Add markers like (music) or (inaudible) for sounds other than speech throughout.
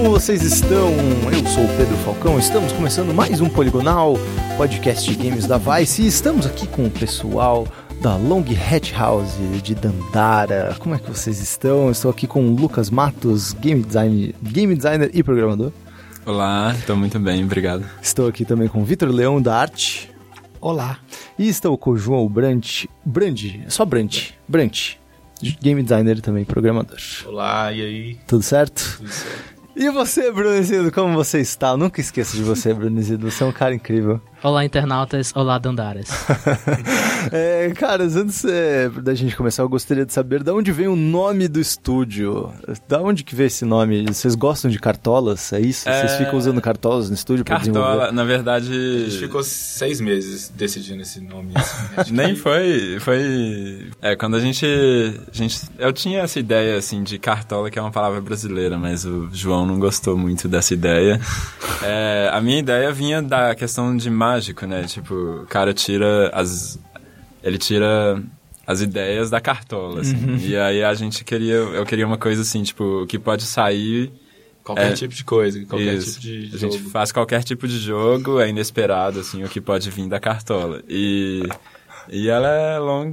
como vocês estão? Eu sou o Pedro Falcão, estamos começando mais um Poligonal, podcast de games da Vice, e estamos aqui com o pessoal da Long Hat House de Dandara. Como é que vocês estão? Estou aqui com o Lucas Matos, game, design, game designer e programador. Olá, estou muito bem, obrigado. Estou aqui também com o Vitor Leão da Arte. Olá. E estou com o João Brant, Brand, só Brant, Brant, game designer e também programador. Olá, e aí? Tudo certo? Tudo certo. E você, Brunesido, como você está? Eu nunca esqueço de você, Brunesido. Você é um cara incrível. Olá, internautas. Olá, Dandaras. (laughs) é, caras, antes é, da gente começar, eu gostaria de saber de onde vem o nome do estúdio. Da onde que veio esse nome? Vocês gostam de cartolas? É isso? Vocês É... ficam usando cartolas no estúdio para Cartola, desenvolver? na verdade. A gente ficou seis meses decidindo esse nome. Assim, acho (laughs) Nem que- foi. Foi. É, quando a gente, a gente. Eu tinha essa ideia, assim, de cartola, que é uma palavra brasileira, mas o João não gostou muito dessa ideia. (laughs) É, a minha ideia vinha da questão de mágico, né? Tipo, o cara tira as. Ele tira as ideias da cartola, assim. E aí a gente queria. Eu queria uma coisa assim, tipo, que pode sair. Qualquer É. tipo de coisa, qualquer Isso. tipo de A jogo. gente faz qualquer tipo de jogo, é inesperado, assim, o que pode vir da cartola. E, e ela é long,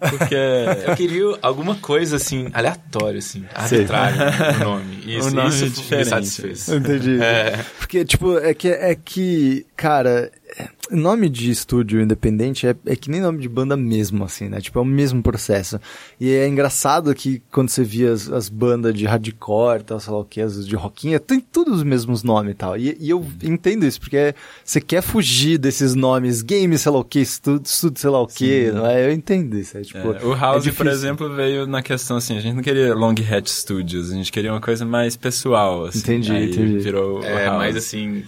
porque... (laughs) Eu queria alguma coisa assim, aleatória, assim, arbitrária (laughs) no nome. Isso, Um nome isso diferente. me satisfez. Entendi. É. Porque, tipo, é que, é que cara, é- nome de estúdio independente é, é que nem nome de banda mesmo, assim, né? Tipo, é o mesmo processo. E é engraçado que quando você via as, as bandas de hardcore, tal, sei lá o que, as de rockinha, tem todos os mesmos nomes e tal. E, eu entendo isso, porque você quer fugir desses nomes, game, sei lá o que, estúdio, estúdio sei lá o que, não é? Eu entendo isso. É, tipo, É, o House, é por exemplo, veio na questão assim, a gente não queria Long Hat Studios, a gente queria uma coisa mais pessoal, assim. Entendi, Aí entendi. virou o É, House. mais assim,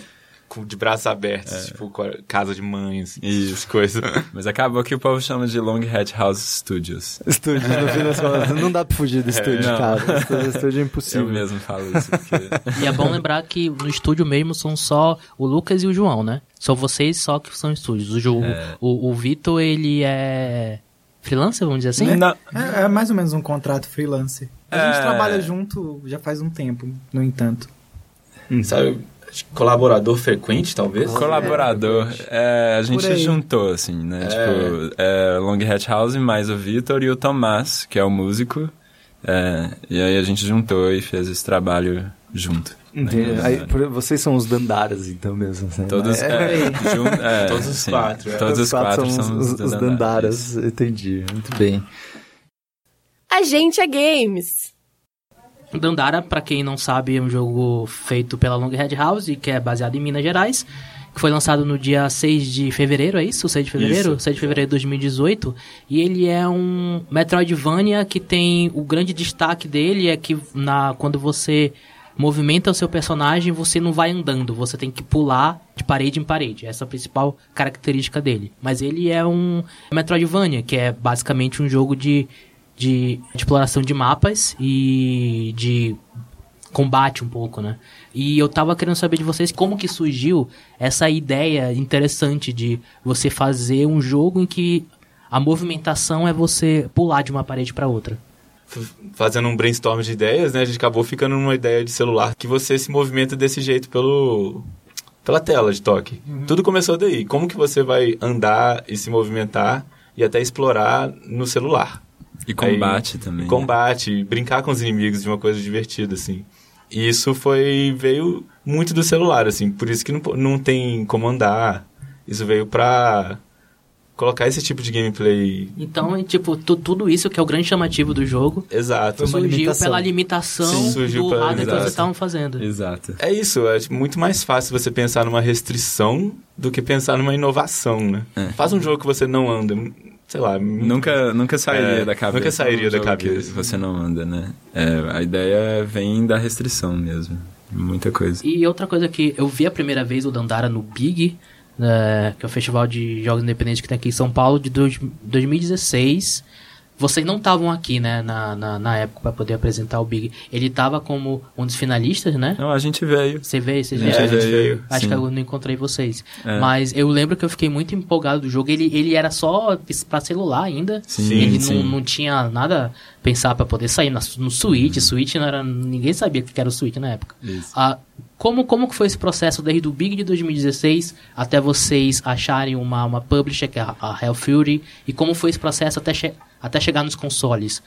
de braços abertos, tipo com a casa de mãe, assim, Isso. essas coisas. (laughs) Mas acabou que o povo chama de Long Hat House Studios. Estúdio, no fim das (laughs) contas, não dá pra fugir do estúdio, não. cara. Estúdio, estúdio é Eu impossível. mesmo falo isso, porque... e é bom lembrar que no estúdio mesmo são só o Lucas e o João, né? São vocês só que são estúdios. O, Ju, É. o, o Vitor, ele é freelancer, vamos dizer assim? Não, É, é mais ou menos um contrato freelance. A gente É. trabalha junto já faz um tempo, no entanto. Sabe, acho que colaborador frequente, talvez? Colaborador. É, a gente juntou, assim, né? É. Tipo, é, Long Hat House mais o Vitor e o Tomás, que é o músico. É, e aí a gente juntou e fez esse trabalho junto. Entendi. Né? Aí, vocês são os dandaras, então mesmo. Assim, Todos, né? é, (laughs) jun- é, Todos os sim, quatro, é. Todos os quatro são são os, os dandaras. Entendi, muito bem. A gente é games. Dandara, pra quem não sabe, é um jogo feito pela Long Red House, que é baseado em Minas Gerais, que foi lançado no dia 6 de fevereiro, é isso? 6 de fevereiro? Isso. 6 de fevereiro de 2018. E ele é um Metroidvania que tem... O grande destaque dele é que na, quando você movimenta o seu personagem, você não vai andando, você tem que pular de parede em parede. Essa é a principal característica dele. Mas ele é um Metroidvania, que é basicamente um jogo de, de exploração de mapas e de combate um pouco, né? E eu tava querendo saber de vocês como que surgiu essa ideia interessante de você fazer um jogo em que a movimentação é você pular de uma parede para outra. Fazendo um brainstorm de ideias, né? A gente acabou ficando numa ideia de celular que você se movimenta desse jeito pelo pela tela de toque. Tudo começou daí. Como que você vai andar e se movimentar e até explorar no celular? E combate também. né? Combate, brincar com os inimigos de uma coisa divertida, assim. E isso foi veio muito do celular, assim. Por isso que não, não tem como andar. Isso veio pra colocar esse tipo de gameplay. Então, é, tipo, tu- tudo isso que é o grande chamativo do jogo Exato. surgiu limitação. pela limitação Sim, surgiu do pela hardware que vocês estavam fazendo. Exato. É isso, é muito mais fácil você pensar numa restrição do que pensar numa inovação, né? É. Faz um jogo que você não anda, sei lá. Nunca, nunca sairia É, da cabeça. nunca sairia um da jogo cabeça. Que você não anda, né? É, a ideia vem da restrição mesmo. Muita coisa. E outra coisa que eu vi a primeira vez o Dandara no Big, né, que é o festival de jogos independentes que tem aqui em São Paulo, de dois, 2016. Vocês não estavam aqui, né, na, na, na época para poder apresentar o Big. Ele tava como um dos finalistas, né? Não, a gente veio. Você veio, vocês A É, a gente veio. Acho sim. que eu não encontrei vocês. É. Mas eu lembro que eu fiquei muito empolgado do jogo. Ele, ele era só pra celular ainda. Sim, ele sim. Não, não tinha nada pensar pra poder sair na- no Switch. Switch não era. Ninguém sabia o que era o Switch na época. Isso. Ah, como, como que foi esse processo desde o Big de 2016 até vocês acharem uma, uma publisher, que é a, a Hell Fury? E como foi esse processo até, até chegar nos consoles?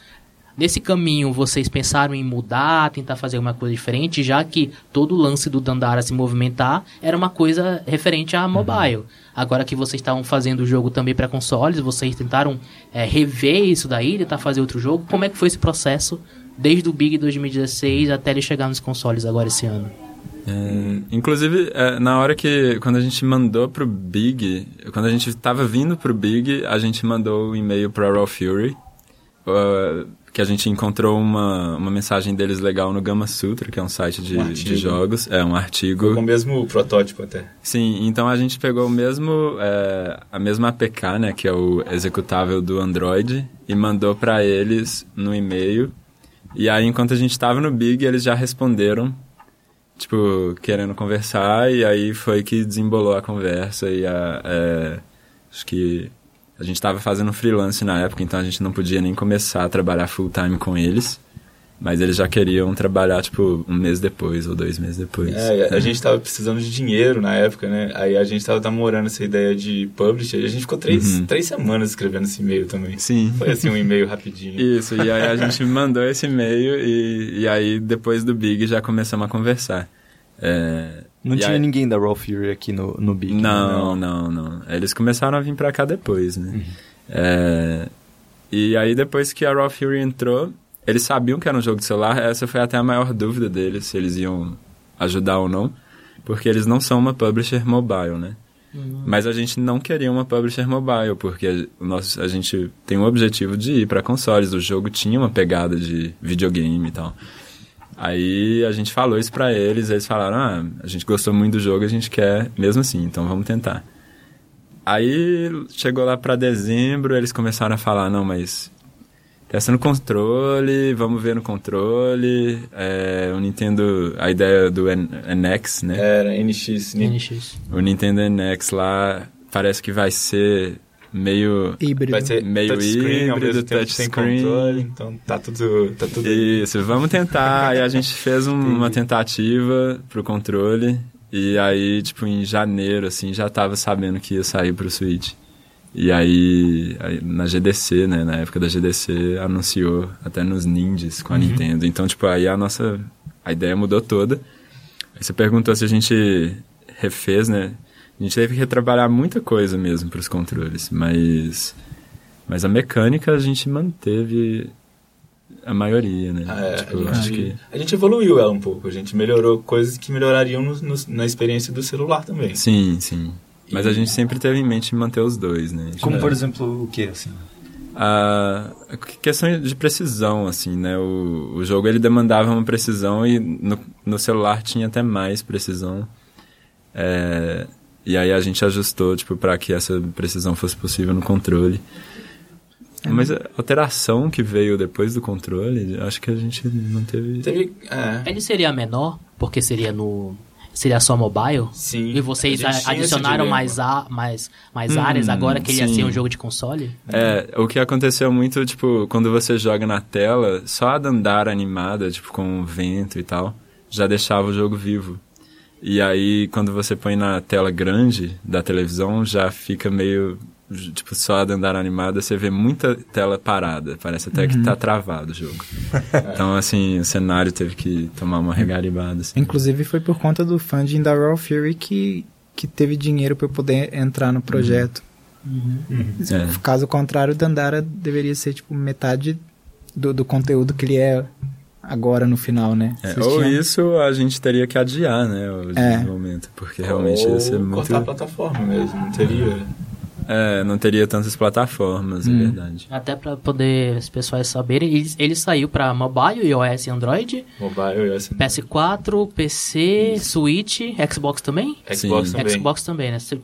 Nesse caminho, vocês pensaram em mudar, tentar fazer alguma coisa diferente, já que todo o lance do Dandara se movimentar era uma coisa referente a mobile. Agora que vocês estavam fazendo o jogo também para consoles, vocês tentaram é, rever isso daí, tentar fazer outro jogo. Como é que foi esse processo desde o Big 2016 até ele chegar nos consoles agora esse ano? É, inclusive, é, na hora que. Quando a gente mandou pro Big. Quando a gente tava vindo pro Big, a gente mandou o e-mail pra Raw Fury. uh, que a gente encontrou uma, uma mensagem deles legal no Gama Sutra, que é um site de, Um de jogos. É um artigo. Com o mesmo protótipo até. Sim, então a gente pegou o mesmo, é, a mesma APK, né, que é o executável do Android, e mandou pra eles no e-mail. E aí, enquanto a gente tava no Big, eles já responderam, tipo, querendo conversar, e aí foi que desembolou a conversa e a, é, acho que a gente tava fazendo freelance na época, então a gente não podia nem começar a trabalhar full time com eles. Mas eles já queriam trabalhar, tipo, um mês depois ou dois meses depois. É, a gente tava precisando de dinheiro na época, né? Aí a gente tava namorando essa ideia de publisher e a gente ficou três, Uhum. três semanas escrevendo esse e-mail também. Sim. Foi assim um e-mail rapidinho. Isso, e aí a gente mandou esse e-mail e, e aí depois do Big já começamos a conversar. É, Não e tinha aí- ninguém da Raw Fury aqui no, no Big. né? Não, não, não. Eles começaram a vir pra cá depois, né? É, e aí depois que a Raw Fury entrou, eles sabiam que era um jogo de celular, essa foi até a maior dúvida deles, se eles iam ajudar ou não, porque eles não são uma publisher mobile, né? Mas a gente não queria uma publisher mobile, porque o nosso, a gente tem o objetivo de ir para consoles. O jogo tinha uma pegada de videogame e tal. Aí a gente falou isso pra eles, eles falaram: ah, a gente gostou muito do jogo, a gente quer mesmo assim, então vamos tentar. Aí chegou lá pra dezembro, eles começaram a falar: não, mas testa no controle, vamos ver no controle. É, o Nintendo, a ideia do N- NX, né? Era NX. Ni- NX. O Nintendo NX lá parece que vai ser meio. Híbrido. Vai ser Meio touchscreen, híbrido, touchscreen. controle, então tá tudo, tá tudo Isso, vamos tentar. e a gente fez um- uma tentativa pro controle. E aí, tipo, em janeiro, assim, já tava sabendo que ia sair pro Switch. E aí, aí, na GDC, né, na época da GDC, anunciou até nos Ninjas com a Nintendo. Então, tipo, aí a nossa a ideia mudou toda. Aí você perguntou se a gente refez, né? A gente teve que retrabalhar muita coisa mesmo pros controles, mas mas a mecânica a gente manteve a maioria, né? Ah, é, tipo, a, eu gente, acho que a gente evoluiu ela um pouco. A gente melhorou coisas que melhorariam no- no- na experiência do celular também. sim, sim. Mas a gente sempre teve em mente manter os dois, né? Como, por exemplo, o que, assim? a a questão de precisão, assim, né? O, o jogo ele demandava uma precisão e no, no celular tinha até mais precisão. É, e aí a gente ajustou, tipo, para que essa precisão fosse possível no controle. Mas a alteração que veio depois do controle, acho que a gente não teve. Teve. É, Ele seria menor, porque seria no. Seria só mobile? sim. E vocês adicionaram mais, a, mais, mais Hum, áreas agora que ele ia ser um jogo de console? É, o que aconteceu muito, tipo, quando você joga na tela, só a Dandara animada, tipo, com o vento e tal, já deixava o jogo vivo. E aí, quando você põe na tela grande da televisão, já fica meio, tipo, só a Dandara animada, você vê muita tela parada. Parece até que tá travado o jogo. então, assim, o cenário teve que tomar uma regaribada, assim. Inclusive foi por conta do funding da Raw Fury que, que teve dinheiro para eu poder entrar no projeto. É. Caso contrário, o Dandara deveria ser tipo metade do, do conteúdo que ele é agora no final, né? É, ou tinham- isso a gente teria que adiar, né, o É. desenvolvimento, porque realmente ia ser Ou muito... cortar a plataforma mesmo. Não teria. É, não teria tantas plataformas, é verdade. Até pra poder os pessoas saberem, ele, ele saiu pra mobile, iOS e Android, Mobile, iOS, PS4, PC, Switch, Xbox também? Xbox Sim. também. Xbox também, né? Saiu,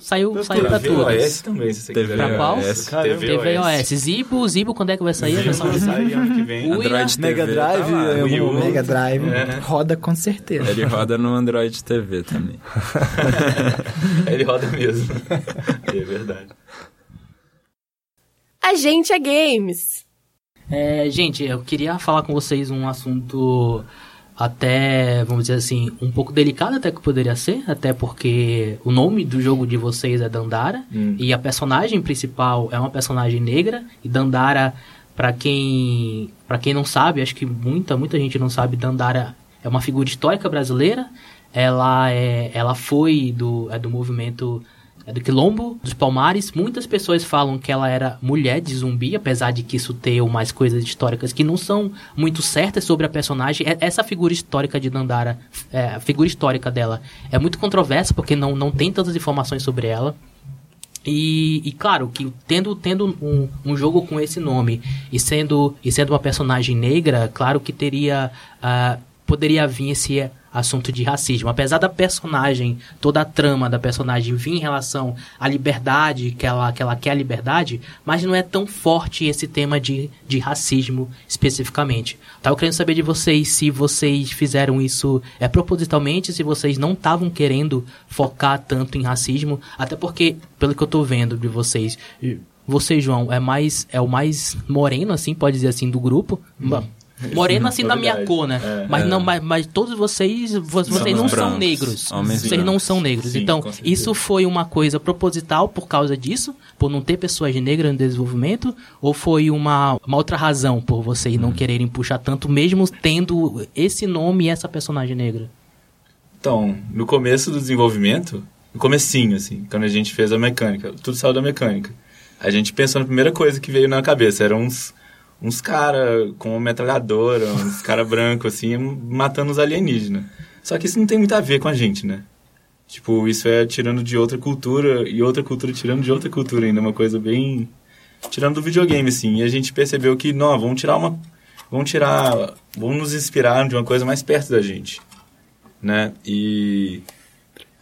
saiu, saiu, pra todos. iOS também, se você TV quiser. Pra qual? TV TV iOS. Zibo, Zibo, quando é que vai sair? versão Vai sair ano que vem. Android Mega TV Drive, tá lá. é, Wii U. um- Mega Drive É. roda com certeza. Ele roda no Android TV também. (laughs) Ele roda mesmo. é (laughs) verdade. A gente é games. É, gente, eu queria falar com vocês um assunto até, vamos dizer assim, um pouco delicado até que poderia ser, até porque o nome do jogo de vocês é Dandara Hum. e a personagem principal é uma personagem negra e Dandara, pra quem para quem não sabe, acho que muita muita gente não sabe, Dandara é uma figura histórica brasileira. Ela é ela foi do é do movimento do Quilombo dos Palmares. Muitas pessoas falam que ela era mulher de zumbi, apesar de que isso ter umas coisas históricas que não são muito certas sobre a personagem. É- Essa figura histórica de Dandara, é, a figura histórica dela, é muito controversa porque não, não tem tantas informações sobre ela. E, e claro, que tendo, tendo um, um jogo com esse nome e sendo, e sendo uma personagem negra, claro que teria. ah, poderia vir esse assunto de racismo. Apesar da personagem, toda a trama da personagem vir em relação à liberdade, que ela, que ela quer a liberdade, mas não é tão forte esse tema de, de racismo especificamente. Tava querendo saber de vocês se vocês fizeram isso é, propositalmente, se vocês não estavam querendo focar tanto em racismo, até porque, pelo que eu tô vendo de vocês, você, João, é mais é o mais moreno, assim, pode dizer assim, do grupo. Moreno assim da minha cor, né? É, mas é. não, mas, mas todos vocês, vo- vocês não são negros. homens Vocês não brancos. são negros. Sim, então, isso foi uma coisa proposital por causa disso, por não ter pessoas negras no desenvolvimento, ou foi uma, uma outra razão por vocês não quererem puxar tanto, mesmo tendo esse nome e essa personagem negra? Então, no começo do desenvolvimento, no comecinho, assim, quando a gente fez a mecânica, tudo saiu da mecânica. A gente pensou na primeira coisa que veio na cabeça, eram uns, uns cara com uma metralhadora, uns cara branco, assim, matando os alienígenas. Só que isso não tem muito a ver com a gente, né? Tipo, isso é tirando de outra cultura e outra cultura tirando de outra cultura ainda, uma coisa bem... Tirando do videogame, assim. E a gente percebeu que, não, vamos tirar uma... Vamos tirar... Vamos nos inspirar de uma coisa mais perto da gente né? E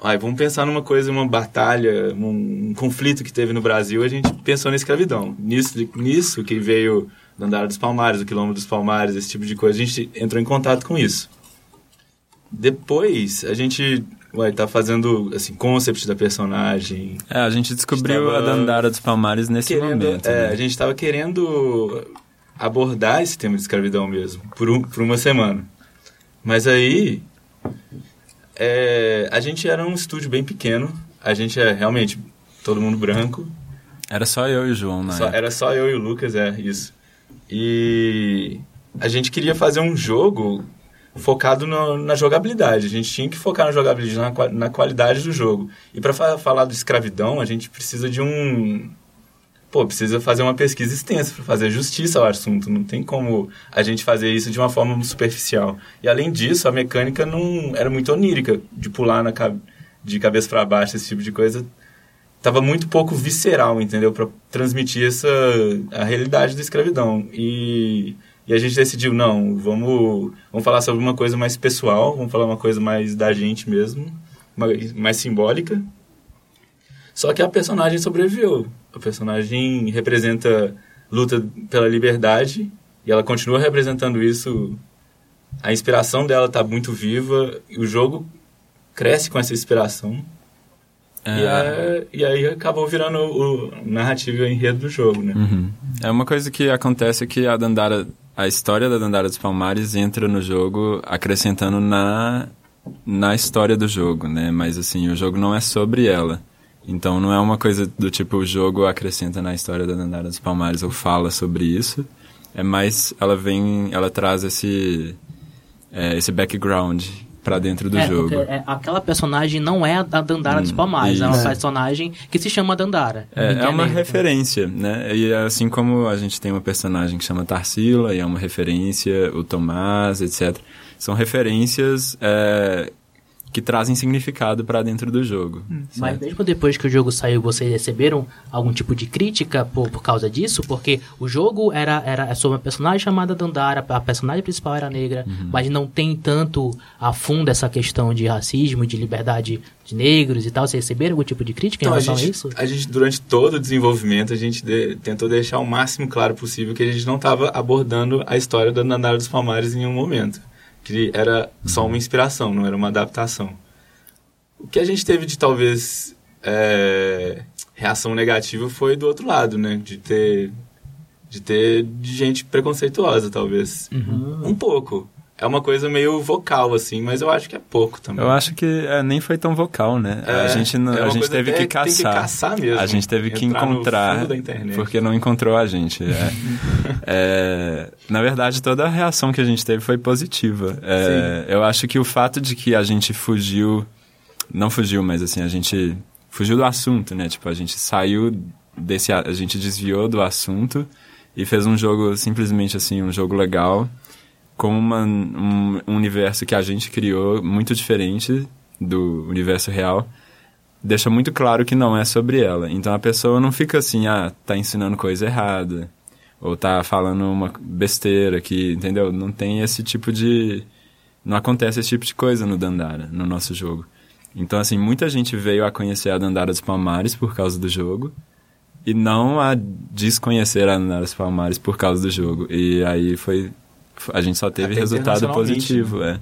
ai, vamos pensar numa coisa, uma batalha, um, um conflito que teve no Brasil, a gente pensou na escravidão. Nisso, nisso que veio do Andara dos Palmares, o Quilombo dos Palmares, esse tipo de coisa, a gente entrou em contato com isso. Depois, a gente vai estar fazendo, assim, concept da personagem, É, a gente descobriu Estava a Dandara dos Palmares nesse querendo, momento. é, né? a gente estava querendo abordar esse tema de escravidão mesmo, por, um, por uma semana. Mas aí, é, a gente era um estúdio bem pequeno, a gente é realmente todo mundo branco, Era só eu e o João, né? era só eu e o Lucas, é, isso. E a gente queria fazer um jogo focado no- na jogabilidade. A gente tinha que focar na jogabilidade, na, na qualidade do jogo. E para falar de escravidão, a gente precisa de um. Pô, precisa fazer uma pesquisa extensa para fazer justiça ao assunto. Não tem como a gente fazer isso de uma forma superficial. E além disso, a mecânica não era muito onírica, de pular na, de cabeça para baixo, esse tipo de coisa tava muito pouco visceral, entendeu? Para transmitir essa a realidade da escravidão. E, e a gente decidiu, não, vamos, vamos falar sobre uma coisa mais pessoal, vamos falar uma coisa mais da gente mesmo, mais, mais simbólica. Só que a personagem sobreviveu. A personagem representa luta pela liberdade e ela continua representando isso. A inspiração dela tá muito viva e o jogo cresce com essa inspiração. É, E, é- e aí acabou virando o, o narrativo e o enredo do jogo, né? Uhum. É uma coisa que acontece que a Dandara, a história da Dandara dos Palmares entra no jogo acrescentando na na história do jogo, né? Mas assim, o jogo não é sobre ela. Então não é uma coisa do tipo o jogo acrescenta na história da Dandara dos Palmares ou fala sobre isso. É mais ela vem, ela traz esse é, esse background pra dentro do é, jogo. é, aquela personagem não é a da Dandara dos Palmares, é uma personagem que se chama Dandara. É, é uma negra. referência, né? E assim como a gente tem uma personagem que chama Tarsila, e é uma referência, o Tomás, etc. São referências é, que trazem significado para dentro do jogo. Mas certo? mesmo depois que o jogo saiu, vocês receberam algum tipo de crítica por, por causa disso? Porque o jogo era, era sobre uma personagem chamada Dandara, a personagem principal era negra, Uhum. mas não tem tanto a fundo essa questão de racismo, de liberdade de negros e tal. Vocês receberam algum tipo de crítica em Então, a, relação a, gente, isso? a gente, durante todo o desenvolvimento, a gente de- tentou deixar o máximo claro possível que a gente não estava abordando a história da Nandara dos Palmares em nenhum momento. Que era só uma inspiração, não era uma adaptação. O que a gente teve de talvez é, reação negativa foi do outro lado, né? De ter, de ter de gente preconceituosa, talvez. Um pouco. É uma coisa meio vocal, assim, mas eu acho que é pouco também. Eu acho que é, nem foi tão vocal, né? É, a gente, não- é a gente teve que tem que caçar. caçar mesmo. A gente teve que encontrar, fundo da internet. porque não encontrou a gente. é. (laughs) É, na verdade, toda a reação que a gente teve foi positiva. É, eu acho que o fato de que a gente fugiu, não fugiu, mas assim, a gente fugiu do assunto, né? Tipo, a gente saiu desse, a gente desviou do assunto e fez um jogo simplesmente assim, um jogo legal com uma, um, um universo que a gente criou muito diferente do universo real, deixa muito claro que não é sobre ela. Então a pessoa não fica assim, ah, tá ensinando coisa errada, ou tá falando uma besteira que, entendeu? Não tem esse tipo de. Não acontece esse tipo de coisa no Dandara, no nosso jogo. Então, assim, muita gente veio a conhecer a Dandara dos Palmares por causa do jogo, e não a desconhecer a Dandara dos Palmares por causa do jogo. E aí foi. A gente só teve Até resultado positivo, é.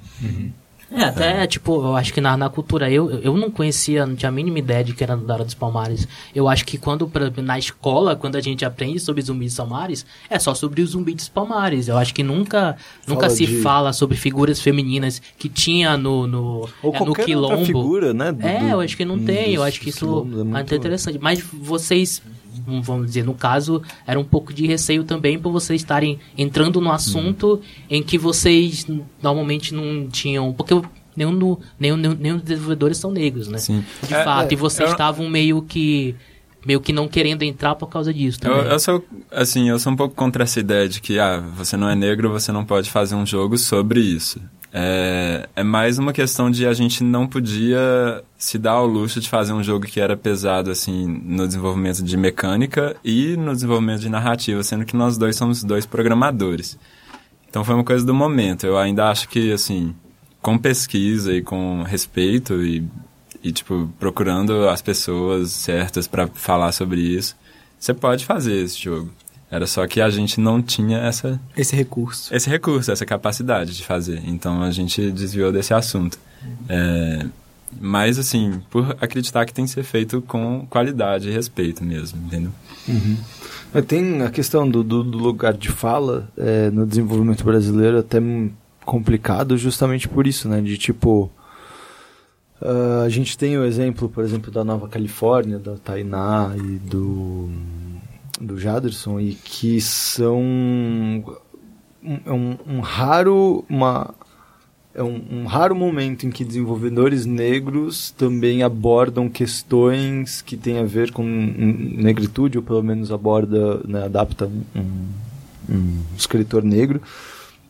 É, até, tipo, eu acho que na, na cultura, eu, eu não conhecia, não tinha a mínima ideia de que era Dandara dos Palmares. Eu acho que quando, exemplo, na escola, quando a gente aprende sobre zumbis dos palmares, é só sobre os zumbis dos palmares. Eu acho que nunca, nunca Fala se de- fala sobre figuras femininas que tinha no, no, Ou é, no qualquer quilombo. outra figura, né? do- É, eu acho que não tem, eu acho que isso é muito- muito interessante. Mas vocês, vamos dizer, no caso, era um pouco de receio também por vocês estarem entrando no assunto em que vocês normalmente não tinham. Porque nenhum, do, nenhum, nenhum, nenhum dos desenvolvedores são negros, né? Sim. De É, fato, é, e vocês eu- estavam meio que. meio que não querendo entrar por causa disso Eu, também. eu sou, assim, eu sou um pouco contra essa ideia de que, ah, você não é negro, você não pode fazer um jogo sobre isso. É, é mais uma questão de a gente não podia se dar ao luxo de fazer um jogo que era pesado, assim, no desenvolvimento de mecânica e no desenvolvimento de narrativa, sendo que nós dois somos dois programadores. Então foi uma coisa do momento. Eu ainda acho que, assim, com pesquisa e com respeito e, e tipo, procurando as pessoas certas para falar sobre isso, você pode fazer esse jogo. Era só que a gente não tinha essa, Esse recurso. esse recurso, essa capacidade de fazer. Então a gente desviou desse assunto. É, mas, assim, por acreditar que tem que ser feito com qualidade e respeito mesmo, entendeu? Mas Tem a questão do, do- do lugar de fala é, no desenvolvimento brasileiro até complicado justamente por isso, né? De tipo. ah, a gente tem o exemplo, por exemplo, da Nova Califórnia, da Tainá e do, do Jaderson, e que são um, é um, um raro. Uma, é um, um raro momento em que desenvolvedores negros também abordam questões que têm a ver com negritude, ou pelo menos aborda, né, adapta um- um escritor negro.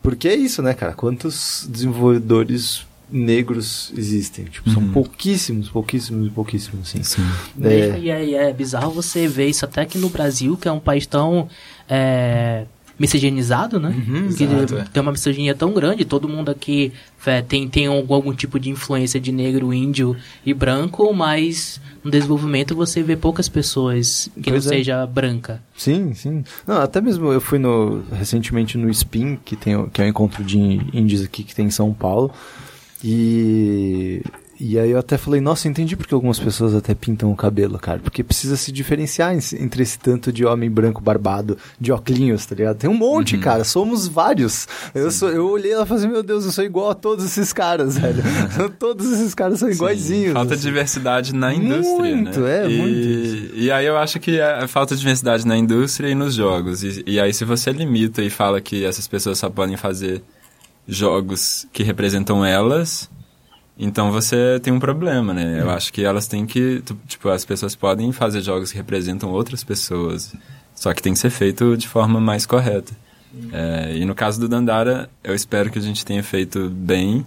Porque é isso, né, cara? Quantos desenvolvedores negros existem? Tipo, são Uhum. pouquíssimos, pouquíssimos, pouquíssimos, assim. Sim. É. E é, e é bizarro você ver isso até aqui no Brasil, que é um país tão é, miscigenizado, né? que exato, é. tem uma misoginia tão grande, todo mundo aqui é, tem, tem algum, algum tipo de influência de negro, índio e branco, mas no desenvolvimento você vê poucas pessoas que Pois não é. seja branca. Sim, sim. Não, até mesmo eu fui no recentemente no Spin, que tem que é o encontro de índios aqui que tem em São Paulo. E e aí eu até falei, nossa, entendi porque algumas pessoas até pintam o cabelo, cara, porque precisa se diferenciar entre esse tanto de homem branco barbado, de óculos, tá ligado? Tem um monte, cara, somos vários. Eu sou, eu olhei lá e falei, assim, meu Deus, eu sou igual a todos esses caras, velho. (laughs) (laughs) todos esses caras são iguaizinhos. Falta assim. diversidade na indústria, Muito, né? é, e, muito E aí eu acho que é falta diversidade na indústria e nos jogos. E, e aí se você limita e fala que essas pessoas só podem fazer jogos que representam elas, então você tem um problema, né? Eu acho que elas têm que... Tipo, as pessoas podem fazer jogos que representam outras pessoas, só que tem que ser feito de forma mais correta. É, e no caso do Dandara, eu espero que a gente tenha feito bem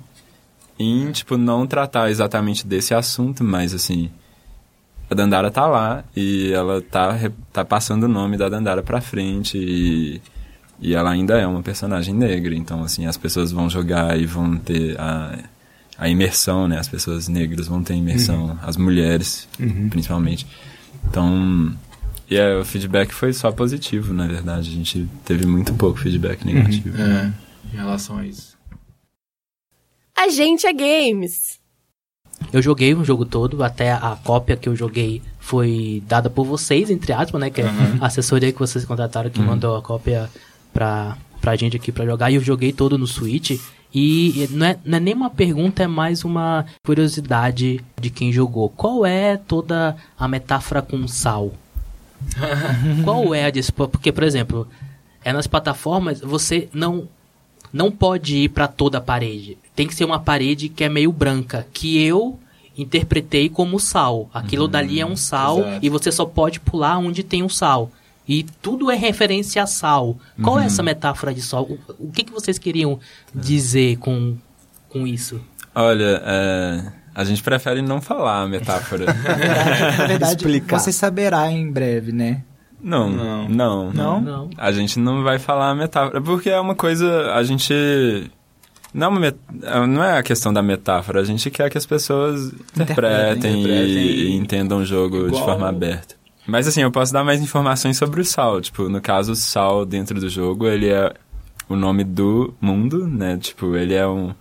em, tipo, não tratar exatamente desse assunto, mas, assim, a Dandara tá lá e ela tá, tá passando o nome da Dandara pra frente e, e ela ainda é uma personagem negra. Então, assim, as pessoas vão jogar e vão ter a, a imersão, né? As pessoas negras vão ter imersão, as mulheres, principalmente. Então, e é, o feedback foi só positivo, na verdade. A gente teve muito pouco feedback negativo. É, em relação a isso. A gente é games. Eu joguei o jogo todo, até a cópia que eu joguei foi dada por vocês, entre aspas, né? Que é a assessoria que vocês contrataram que mandou a cópia pra, pra gente aqui pra jogar. E eu joguei todo no Switch. E não é, não é nem uma pergunta, é mais uma curiosidade de quem jogou. Qual é toda a metáfora com sal? (laughs) Qual é a disso? Porque, por exemplo, é nas plataformas, você não não pode ir pra toda a parede. Tem que ser uma parede que é meio branca, que eu interpretei como sal. Aquilo dali é um sal exato. e você só pode pular onde tem um sal. E tudo é referência a sal. Qual é essa metáfora de sal? O, o que, que vocês queriam dizer com, com isso? Olha, é, a gente prefere não falar a metáfora. (laughs) (laughs) Na verdade, Explicar. você saberá em breve, né? Não, Não. não, não, Não? Não. A gente não vai falar a metáfora, porque é uma coisa, a gente não é, uma met- não é a questão da metáfora, a gente quer que as pessoas interpretem, interpretem e, e- e entendam o jogo de Igual- forma aberta. Mas assim, eu posso dar mais informações sobre o Sal, tipo, no caso o Sal dentro do jogo, ele é o nome do mundo, né? Tipo, ele é um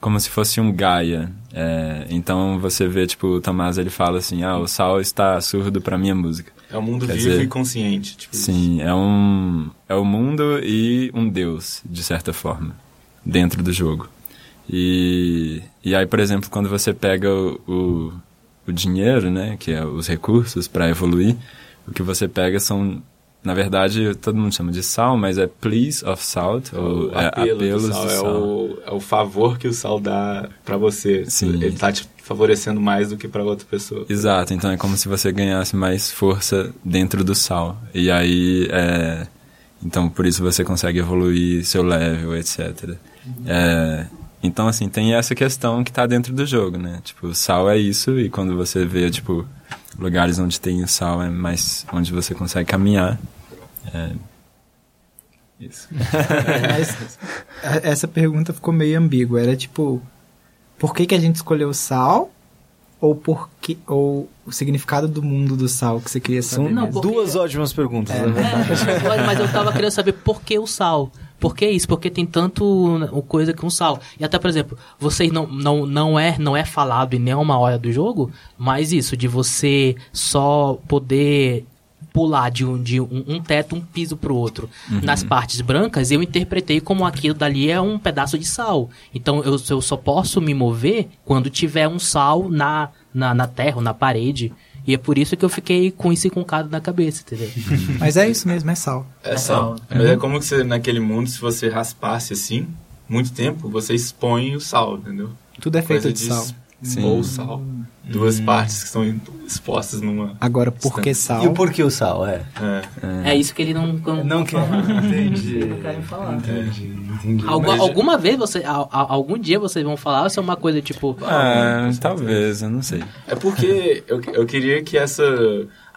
como se fosse um Gaia. É, então você vê, tipo, o Tomás ele fala assim: "Ah, o Sal está surdo para minha música". É um mundo Quer vivo dizer, e consciente. Tipo Sim, é um é o mundo e um deus, de certa forma, dentro do jogo. E, e aí, por exemplo, quando você pega o, o, o dinheiro, né, que é os recursos para evoluir, o que você pega são, na verdade, todo mundo chama de sal, mas é pleas of salt, ou O é, apelo do apelos sal, do é, sal. o, é o favor que o sal dá pra você. Sim. Ele tá te favorecendo mais do que pra outra pessoa. Exato, então é como se você ganhasse mais força dentro do sal. E aí, é, então por isso você consegue evoluir seu level, etc. É, então, assim, tem essa questão que tá dentro do jogo, né? Tipo, o sal é isso, e quando você vê, tipo, lugares onde tem o sal é mais onde você consegue caminhar. É, isso. (laughs) Essa pergunta ficou meio ambígua. Era tipo, por que, que a gente escolheu o sal? Ou, por que, ou o significado do mundo do sal que você queria saber? São Não, porque- duas ótimas perguntas, na verdade. É, mas eu tava querendo saber por que o sal. Por que isso? Porque tem tanto né, coisa com sal. E até, por exemplo, vocês não, não, não, é, não é falado em nenhuma hora do jogo, mas isso, de você só poder pular de um, de um, um teto, um piso pro outro. Nas partes brancas, eu interpretei como aquilo dali é um pedaço de sal. Então eu, eu só posso me mover quando tiver um sal na, na, na terra, ou na parede. E é por isso que eu fiquei com isso encuncado na cabeça, entendeu? (laughs) Mas é isso mesmo, é sal. É sal. Mas é como que você, naquele mundo, se você raspasse assim, muito tempo, você expõe o sal, entendeu? Tudo é feito Coisa de sal. Sim. Ou sal. Duas partes que estão expostas numa. Agora, por que sal? E o porquê o sal, é? É. É isso que ele não. não, Não quer. Entendi. querem falar. Entendi, entendi. Algu- Mas- alguma vez você. a- a- algum dia vocês vão falar ou isso é uma coisa tipo. Ah, talvez, eu não sei. É porque eu, eu queria que essa.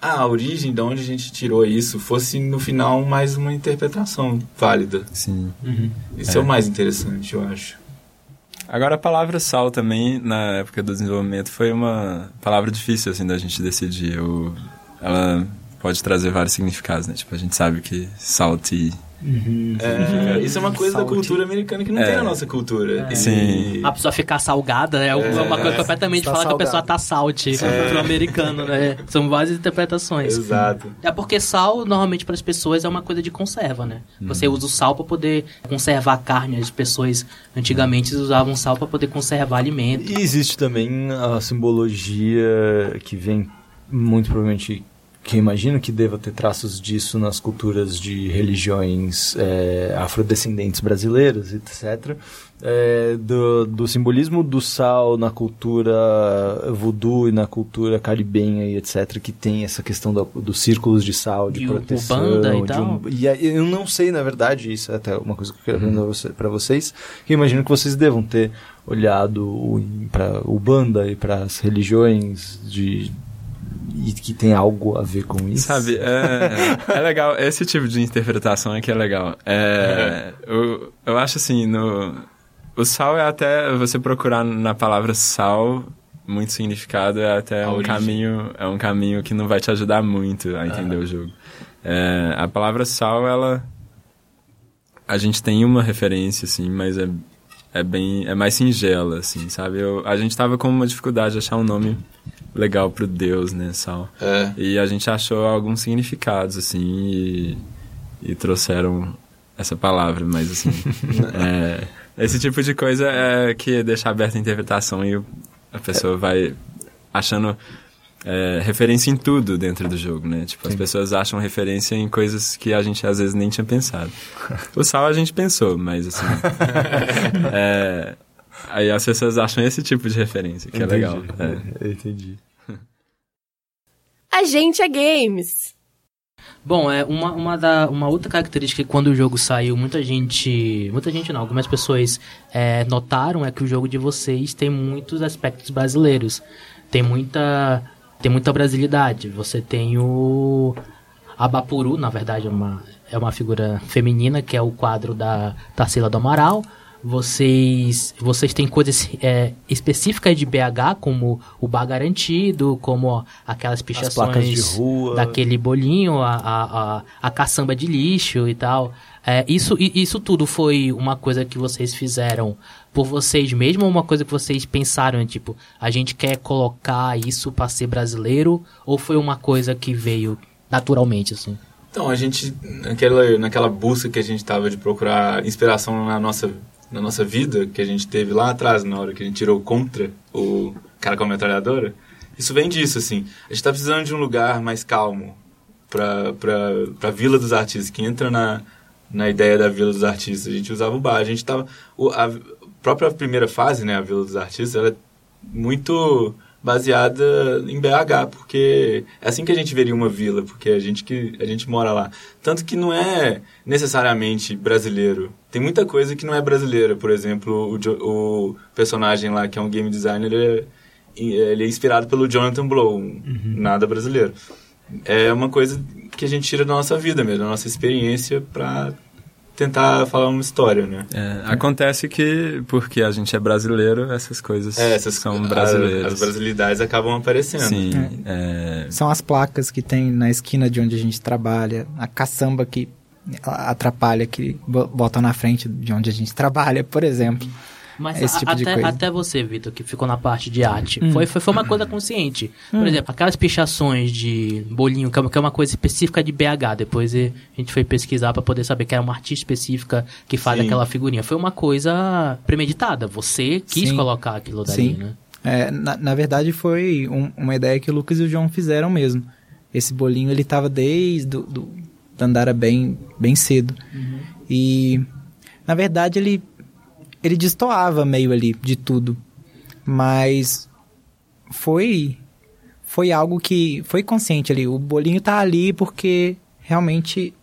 Ah, a origem de onde a gente tirou isso fosse no final mais uma interpretação válida. Sim. Isso é, o mais interessante, eu acho. Agora a palavra sal também, na época do desenvolvimento, foi uma palavra difícil, assim, da gente decidir. O- ela pode trazer vários significados, né? Tipo, a gente sabe que salty... É, isso é uma coisa da cultura americana que não É. tem na nossa cultura. E- Sim. A pessoa ficar salgada é uma coisa completamente Tá fala que a pessoa tá salte pro americano, né? São várias interpretações. Exato. É porque sal, normalmente, para as pessoas, é uma coisa de conserva, né? Você usa o sal para poder conservar a carne. As pessoas antigamente usavam sal para poder conservar alimento. E existe também a simbologia que vem muito provavelmente que eu imagino que deva ter traços disso nas culturas de religiões é, afrodescendentes brasileiras, etc. É, do, do simbolismo do sal na cultura voodoo e na cultura caribenha e etc, que tem essa questão do, dos círculos de sal, de E proteção. banda e tal. um- e eu não sei, na verdade, isso é até uma coisa que eu quero perguntar você- pra vocês, que eu imagino que vocês devam ter olhado para o banda e para as religiões de e que tem algo a ver com isso. Sabe, é, é legal, esse tipo de interpretação é que é legal. É, eu, eu acho assim, no, o sal é até, você procurar na palavra sal, muito significado, é até A um origem. caminho, é um caminho que não vai te ajudar muito a entender o jogo. É, a palavra sal, ela, a gente tem uma referência, assim, mas é, é bem, é mais singela, assim, sabe? Eu, a gente tava com uma dificuldade de achar um nome legal pro Deus, né, sal. É. E a gente achou alguns significados, assim, e, e trouxeram essa palavra, mas assim. (laughs) é, esse tipo de coisa é que deixa aberta a interpretação e a pessoa vai achando é, referência em tudo dentro do jogo, né? Tipo, as pessoas acham referência em coisas que a gente às vezes nem tinha pensado. O sal a gente pensou, mas assim. (laughs) é, aí as pessoas acham esse tipo de referência, que é legal. É. Eu entendi. A gente é games. Bom, é uma, uma, da, uma outra característica que quando o jogo saiu, muita gente. Muita gente não, algumas pessoas é, notaram é que o jogo de vocês tem muitos aspectos brasileiros. Tem muita. Tem muita brasilidade. Você tem o. Abapuru, na verdade, é uma, é uma figura feminina, que é o quadro da Tarsila do Amaral. Vocês, vocês têm coisas é, específicas de BH, como o bar garantido, como aquelas pichações placas de rua. daquele bolinho, a, a, a, a caçamba de lixo e tal. É, isso, isso tudo foi uma coisa que vocês fizeram por vocês mesmos ou uma coisa que vocês pensaram, tipo, a gente quer colocar isso pra ser brasileiro ou foi uma coisa que veio naturalmente, assim? Então, a gente, naquela, naquela busca que a gente tava de procurar inspiração na nossa, na nossa vida, que a gente teve lá atrás, na hora que a gente tirou contra o cara com a metralhadora, isso vem disso, assim. A gente tá precisando de um lugar mais calmo pra, pra, pra Vila dos Artistas, que entra na, na ideia da Vila dos Artistas. A gente usava o bar, a gente tava... O, a própria primeira fase, né, a Vila dos Artistas, ela é muito baseada em BH, porque é assim que a gente veria uma vila, porque a gente que a gente mora lá. Tanto que não é necessariamente brasileiro. Tem muita coisa que não é brasileira, por exemplo, o, o personagem lá que é um game designer, ele é, ele é inspirado pelo Jonathan Blow, um nada brasileiro. É uma coisa que a gente tira da nossa vida mesmo, da nossa experiência para tentar falar uma história, né? É, acontece que, porque a gente é brasileiro, essas coisas É, essas são a- brasileiras. As brasilidades acabam aparecendo. Sim, é, São as placas que tem na esquina de onde a gente trabalha, a caçamba que atrapalha, que bo- botam na frente de onde a gente trabalha, por exemplo. Mas Esse a- tipo de até, coisa. até você, Vitor, que ficou na parte de arte, foi, foi, foi uma coisa consciente. Por exemplo, aquelas pichações de bolinho, que é uma- que é uma coisa específica de BH. Depois a gente foi pesquisar pra poder saber que era uma artista específica que faz Sim. aquela figurinha. Foi uma coisa premeditada. Você quis Sim. colocar aquilo dali, Sim. né? É, na, na verdade, foi um- uma ideia que o Lucas e o João fizeram mesmo. Esse bolinho, ele tava desde do, do Dandara bem, bem cedo. E, na verdade, ele, ele destoava meio ali de tudo. Mas foi, foi algo que foi consciente ali. O bolinho tá ali porque realmente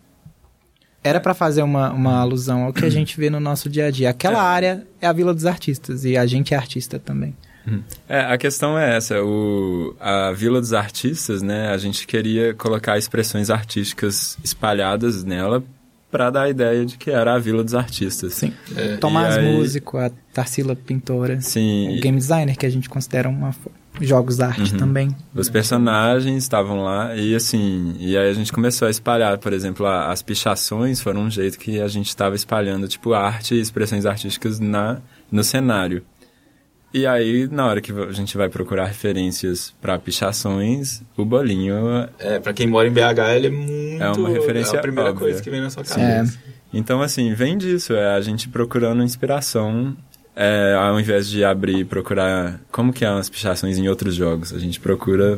era pra fazer uma, uma alusão ao que a (clears throat) gente vê no nosso dia a dia. Aquela área é a Vila dos Artistas e a gente é artista também. É, a questão é essa, o, a Vila dos Artistas, né, a gente queria colocar expressões artísticas espalhadas nela para dar a ideia de que era a Vila dos Artistas. Sim. É, Tomás aí- Músico, a Tarsila Pintora, Sim, o game designer que a gente considera uma jogos da arte Uhum. também. Os personagens estavam lá e assim, e aí a gente começou a espalhar, por exemplo, a- as pichações foram um jeito que a gente estava espalhando tipo arte e expressões artísticas na no cenário. E aí, na hora que a gente vai procurar referências para pichações, o bolinho É, pra quem mora em BH, ele é muito... É uma referência É a primeira óbvia. coisa que vem na sua É. cabeça. Então, assim, vem disso, é a gente procurando inspiração, é, ao invés de abrir e procurar como que é as pichações em outros jogos. A gente procura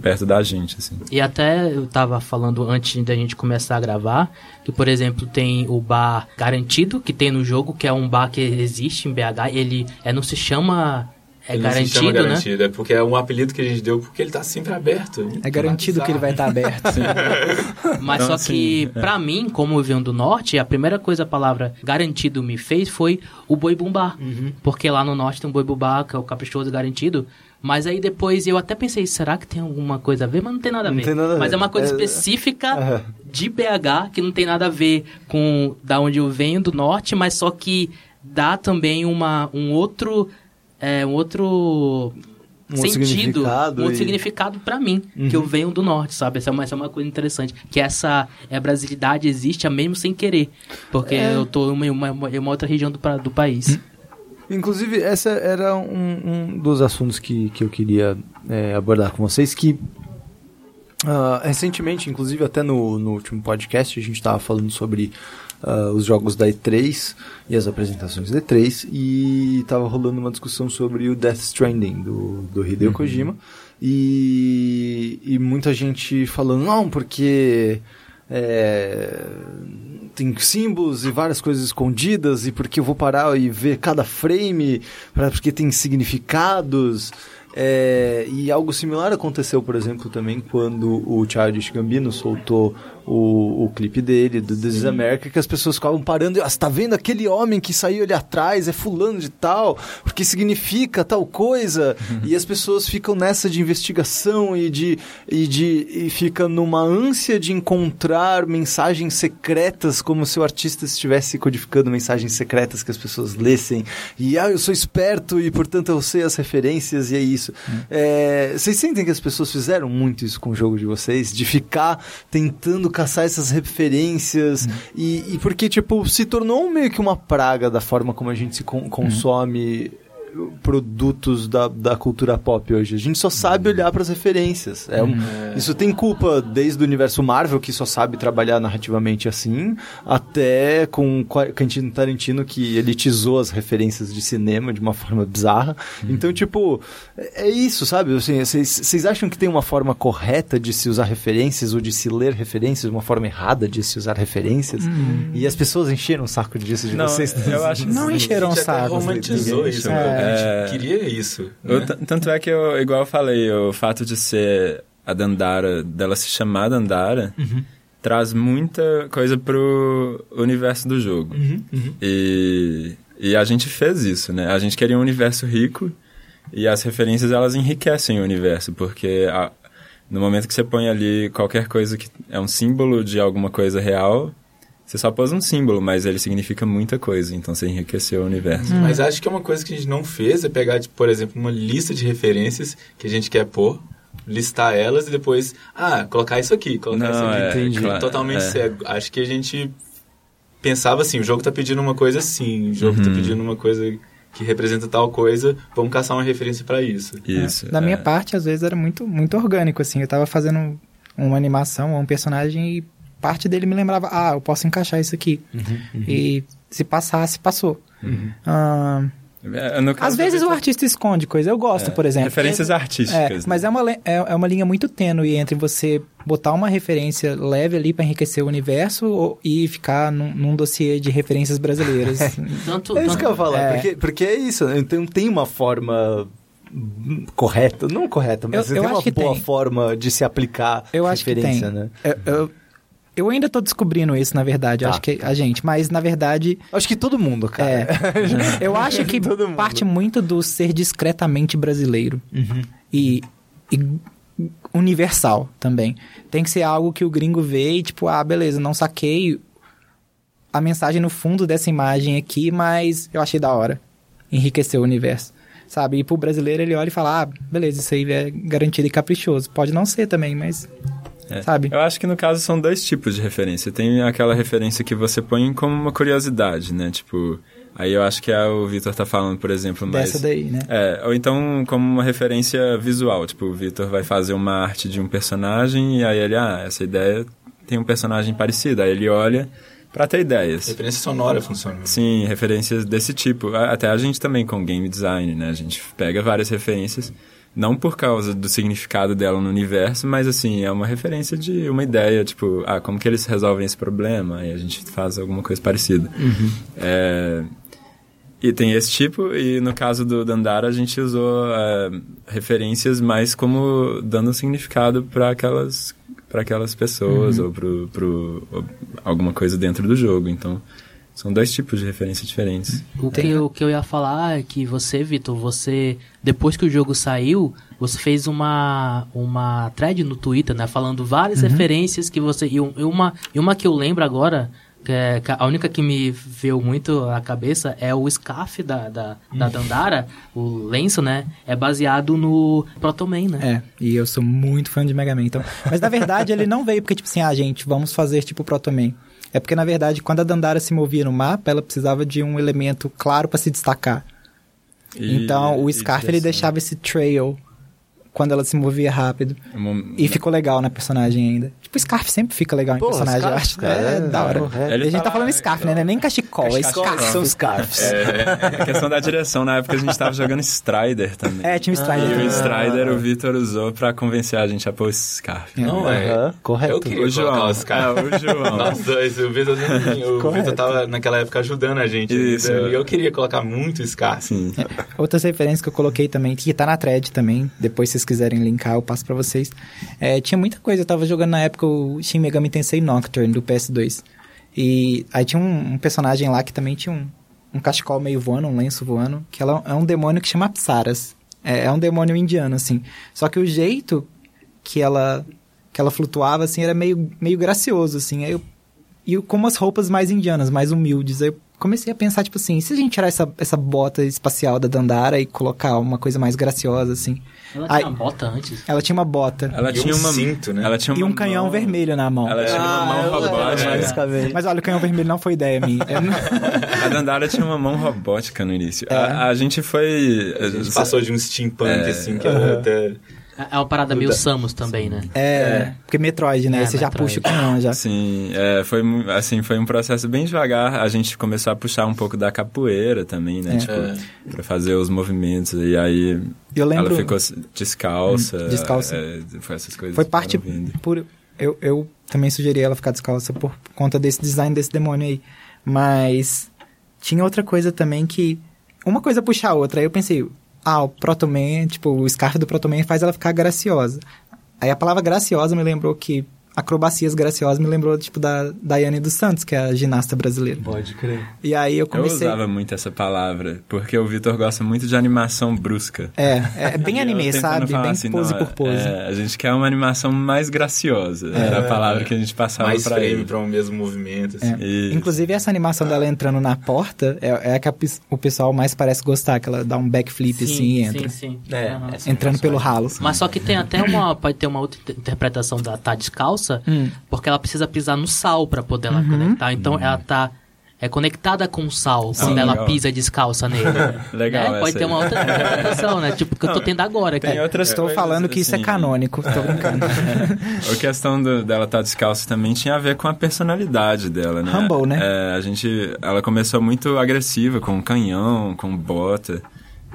perto da gente, assim. E até eu tava falando antes da gente começar a gravar, que por exemplo tem o bar garantido que tem no jogo, que é um bar que existe em BH, ele é, não se chama é Ele não se garantido, chama né? garantido, é porque é um apelido que a gente deu porque ele tá sempre aberto. É garantido que ele vai estar aberto. (laughs) Mas Então, só assim, que, é. pra mim, como eu venho do norte, a primeira coisa a palavra garantido me fez foi o boi bumbá. Uhum. Porque lá no norte tem um boi bumbá, que é o caprichoso garantido. Mas aí depois eu até pensei, será que tem alguma coisa a ver? Mas não tem nada a Não ver. tem nada a Mas ver. é uma coisa É- específica Aham. de BH, que não tem nada a ver com da onde eu venho, do norte, mas só que dá também uma, um outro. É, um outro. Um sentido, significado um outro e- significado pra mim, que eu venho do norte, sabe? Essa é uma, essa é uma coisa interessante, que essa é, a brasilidade existe a mesmo sem querer, porque eu tô em uma, uma, uma outra região do, do país. (clears throat) Inclusive, essa era um, um dos assuntos que, que eu queria é, abordar com vocês, que ah, recentemente, inclusive até no, no último podcast, a gente estava falando sobre ah, os jogos da E3 e as apresentações da E3, e estava rolando uma discussão sobre o Death Stranding do, do Hideo Kojima, e, e muita gente falando, não, porque... é, tem símbolos e várias coisas escondidas e porque eu vou parar e ver cada frame pra, porque tem significados. É, e algo similar aconteceu, por exemplo, também quando o Childish Gambino soltou o, o clipe dele, do This is America, que as pessoas ficavam parando e, ah, você tá vendo aquele homem que saiu ali atrás, é fulano de tal, porque significa tal coisa, e as pessoas ficam nessa de investigação e de, e de e fica numa ânsia de encontrar mensagens secretas, como se o artista estivesse codificando mensagens secretas que as pessoas lessem, e ah, eu sou esperto e portanto eu sei as referências e é isso. É, vocês sentem que as pessoas fizeram muito isso com o jogo de vocês? De ficar tentando caçar essas referências. E, e porque, tipo, se tornou meio que uma praga da forma como a gente se con- consome produtos da, da cultura pop hoje. A gente só sabe olhar para as referências. É um- Isso tem culpa desde o universo Marvel, que só sabe trabalhar narrativamente assim, até com Qua- Quentin Tarantino, que elitizou as referências de cinema de uma forma bizarra. Então, tipo, é é isso, sabe? Assim, Vocês vocês acham que tem uma forma correta de se usar referências ou de se ler referências, uma forma errada de se usar referências? E as pessoas encheram o saco disso de Não, vocês? eu (laughs) acho que Não encheram o saco. romantizou isso, encheu. A É. gente queria isso. Né? tanto é que, eu, igual eu falei, o fato de ser a Dandara, dela se chamar Dandara, traz muita coisa pro universo do jogo. E, e a gente fez isso, né? A gente queria um universo rico e as referências elas enriquecem o universo, porque a- no momento que você põe ali qualquer coisa que é um símbolo de alguma coisa real, você só pôs um símbolo, mas ele significa muita coisa, então você enriqueceu o universo. Mas acho que é uma coisa que a gente não fez é pegar, tipo, por exemplo, uma lista de referências que a gente quer pôr, listar elas e depois, ah, colocar isso aqui, colocar Não, isso aqui. é, Entendi. claro, Totalmente é. cego. Acho que a gente pensava assim, o jogo tá pedindo uma coisa assim, o jogo Uhum. tá pedindo uma coisa que representa tal coisa, vamos caçar uma referência pra isso. Isso. Da é. minha parte, às vezes era muito, muito orgânico, assim. Eu tava fazendo uma animação, um personagem e parte dele me lembrava, ah, eu posso encaixar isso aqui. E se passasse, passou. Ah, É, às vezes o artista esconde coisa. Eu gosto, por exemplo. Referências É, artísticas. mas né? é uma, é, é uma linha muito tênue entre você botar uma referência leve ali pra enriquecer o universo ou- e ficar num, num dossiê de referências brasileiras. (laughs) Tanto, É isso tanto- que eu ia falar, É. porque, porque é isso, então tem uma forma correta, não correta, mas Eu- eu tem uma acho que boa tem. forma de se aplicar Eu acho que referência, tem. né? Eu, eu, eu ainda tô descobrindo isso, na verdade. Tá. Acho que a gente, mas na verdade Acho que todo mundo, cara. É. (laughs) Eu acho que parte muito do ser discretamente brasileiro. Uhum. E, e universal também. Tem que ser algo que o gringo vê e, tipo, ah, beleza, não saquei a mensagem no fundo dessa imagem aqui, mas eu achei da hora. Enriqueceu o universo. Sabe? E pro brasileiro ele olha e fala, ah, beleza, isso aí é garantido e caprichoso. Pode não ser também, mas. É. Sabe? Eu acho que no caso são dois tipos de referência. Tem aquela referência que você põe como uma curiosidade, né? Tipo, aí eu acho que é o Vitor tá falando, por exemplo, mais... Dessa daí, né? É, ou então como uma referência visual. Tipo, o Vitor vai fazer uma arte de um personagem e aí ele, ah, essa ideia tem um personagem parecido. Aí ele olha pra ter ideias. Referência sonora funciona. Sim, referências desse tipo. Até a gente também com game design, né? A gente pega várias referências Não por causa do significado dela no universo, mas assim, é uma referência de uma ideia, tipo, ah, como que eles resolvem esse problema? E a gente faz alguma coisa parecida. É, e tem esse tipo, e no caso do Dandara a gente usou é, referências mais como dando um significado para aquelas para aquelas pessoas ou pro ou alguma coisa dentro do jogo. Então, são dois tipos de referência diferentes. O que, eu, o que eu ia falar é que você, Vitor, você, depois que o jogo saiu, você fez uma, uma thread no Twitter, né? Falando várias referências que você. E, um- e uma, e uma que eu lembro agora, que é, a única que me veio muito à cabeça é o scarf da, da, da Dandara, o lenço, né? É baseado no Protoman, né? É, e eu sou muito fã de Mega Man, então. Mas na verdade ele não veio porque, tipo assim, ah, gente, vamos fazer tipo Protoman. É porque, na verdade, quando a Dandara se movia no mapa, ela precisava de um elemento claro pra se destacar. E- então, o e Scarf, ele deixava esse trail quando ela se movia rápido. Uma- E ficou legal na personagem ainda. Tipo, o Scarf sempre fica legal em Pô, personagem, Scarf, eu acho. cara, é, é, da hora. Ele a gente tá tá- falando Scarf, né? Não é nem cachecol, é Cachecol, Scarf. São scarfs. É, a questão da direção, na época a gente tava jogando Strider também. É, tinha o Strider. E o. Strider o Vitor usou pra convencer a gente a pôr o Scarf. Não, é. Aham, correto. Eu queria O João. os caras. É, o João. Nós dois, o Vitor, o. Vitor tava naquela época ajudando a gente. Isso. E eu queria colocar muito Scar. Sim. Outras referências que eu coloquei também, que tá na thread também, depois se vocês quiserem linkar, eu passo pra vocês. É, tinha muita coisa, eu tava jogando na época o Shin Megami Tensei Nocturne do PS2. E aí tinha um, um personagem lá que também tinha um, um cachecol meio voando, um lenço voando, que ela é um demônio que chama Apsaras. É, é um demônio indiano, assim. Só que o jeito que ela que ela flutuava, assim, era meio, meio gracioso, assim. Aí eu, e com umas roupas mais indianas, mais humildes. Aí eu comecei a pensar, tipo assim, se a gente tirar essa, essa bota espacial da Dandara e colocar uma coisa mais graciosa, assim? Ela tinha uma bota antes. Ela tinha uma bota Ela E tinha um uma cinto, né? Ela tinha e um canhão mão- vermelho na mão. Ela tinha uma mão robótica. basicamente. Mas olha, o canhão vermelho não foi ideia minha. (laughs) A Dandara tinha uma mão robótica no início. A, a gente foi. A gente passou de um steampunk, É. assim, que era até... É uma parada meio Samus também, né? É, porque Metroid, né? É, Você já Metroid. puxa o canhão já. Sim, é, foi, assim, foi um processo bem devagar. A gente começou a puxar um pouco da capoeira também, né? É. Tipo, É. pra fazer os movimentos. E aí Eu lembro. ela ficou descalça. Hum, descalça. é, foi essas coisas. Foi parte por. Eu, eu também sugeri ela ficar descalça por conta desse design desse demônio aí. Mas tinha outra coisa também que. Uma coisa puxa a outra. Aí eu pensei, ah, o Protoman, tipo, o scarf do Protoman faz ela ficar graciosa. Aí a palavra graciosa me lembrou que. Acrobacias graciosas me lembrou, tipo, da Daiane dos Santos, que é a ginasta brasileira. Pode crer. E aí eu Eu comecei. usava muito essa palavra, porque o Vitor gosta muito de animação brusca. É, é bem (laughs) eu anime, sabe? Bem assim, pose não, por pose. é, a gente quer uma animação mais graciosa. Era a palavra que a gente passava mais pra frame ele. pra um mesmo movimento, assim. É. Inclusive, essa animação dela entrando na porta é, é a que a o pessoal mais parece gostar, que ela dá um backflip assim e entra. Sim, sim. É, essa Entrando pelo ralo. Mas só que tem até uma. Pode ter uma outra inter- interpretação da tá Hum. porque ela precisa pisar no sal pra poder ela conectar. Então ela tá. É conectada com o sal quando ela legal. pisa descalça nele. (laughs) Legal Né? Pode ter aí. uma outra interpretação, né? Tipo, que eu tô tendo agora. Tem Que... outras Estou coisas, falando que isso é assim, canônico, tô (laughs) brincando. A questão do- dela estar descalça também tinha a ver com a personalidade dela, né? Humble, né? É, a gente, ela começou muito agressiva, com canhão, com bota.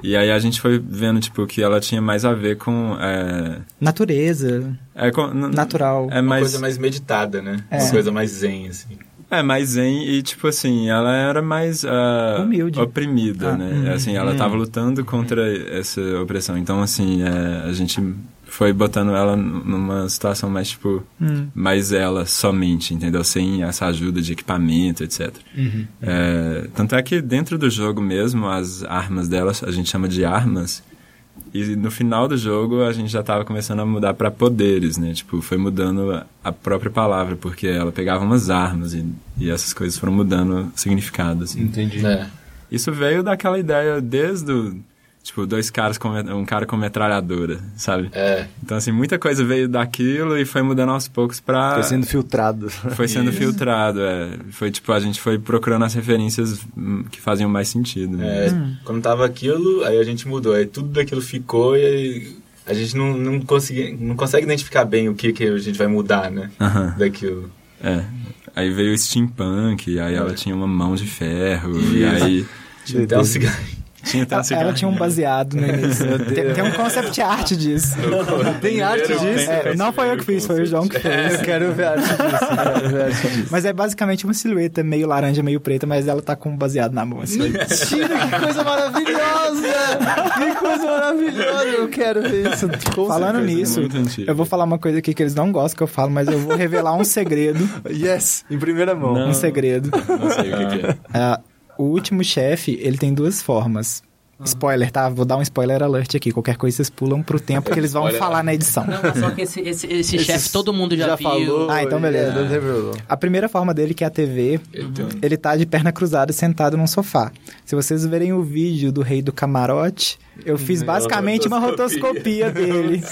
E aí a gente foi vendo, tipo, que ela tinha mais a ver com... É, Natureza, é com- natural. É Uma mais, coisa mais meditada, né? É. Uma coisa mais zen, assim. é mais zen e, tipo assim, ela era mais... ah, Humilde. Oprimida, Ah, né? hum. Assim, ela tava lutando contra essa opressão. Então, assim, é, a gente foi botando ela numa situação mais, tipo... Hum. mais ela somente, entendeu? Sem essa ajuda de equipamento, etc. É, tanto é que dentro do jogo mesmo, as armas dela a gente chama de armas. E no final do jogo a gente já estava começando a mudar para poderes, né? Tipo, foi mudando a própria palavra, porque ela pegava umas armas e, e essas coisas foram mudando o significado, assim. Entendi. É. Isso veio daquela ideia desde o... Tipo, dois caras com... Um cara com metralhadora, sabe? É. Então, assim, muita coisa veio daquilo e foi mudando aos poucos pra... Foi sendo filtrado. Foi sendo Isso. filtrado, é. Foi tipo, a gente foi procurando as referências hum, que faziam mais sentido. Né? É, Quando tava aquilo, aí a gente mudou. Aí tudo daquilo ficou e aí a gente não, não, consegui, não consegue identificar bem o que, que a gente vai mudar, né? Aham. Daquilo. É. Aí veio o steampunk, aí ela tinha uma mão de ferro, e Isso. aí... Tinha até um cigarro. Tinha até Ela, tinha um baseado no início. tem, tem um concept art disso. Tem arte disso? É, não foi eu que fiz, foi o João que fez. Eu quero ver a arte disso. ver arte disso. (laughs) Mas é basicamente uma silhueta meio laranja, meio preta, mas ela tá com um baseado na mão. Assim. Mentira, que coisa maravilhosa! Que coisa maravilhosa! Eu quero ver isso. Com Falando certeza. nisso, antigo. eu vou falar uma coisa aqui que eles não gostam que eu falo, mas eu vou revelar um segredo. Yes, em primeira mão. Não. Um segredo. Não sei o que, que é. Ah, o último chefe, ele tem duas formas. Spoiler, tá? Vou dar um spoiler alert aqui. Qualquer coisa vocês pulam pro tempo que eles vão Spoiler. falar na edição. Não, mas só que esse, esse, esse chefe todo mundo já, viu. falou. Ah, então beleza. é. A primeira forma dele, que é a TV, Ele tem um- ele tá de perna cruzada sentado num sofá. Se vocês verem o vídeo do Rei do Camarote, eu fiz basicamente uma rotoscopia dele.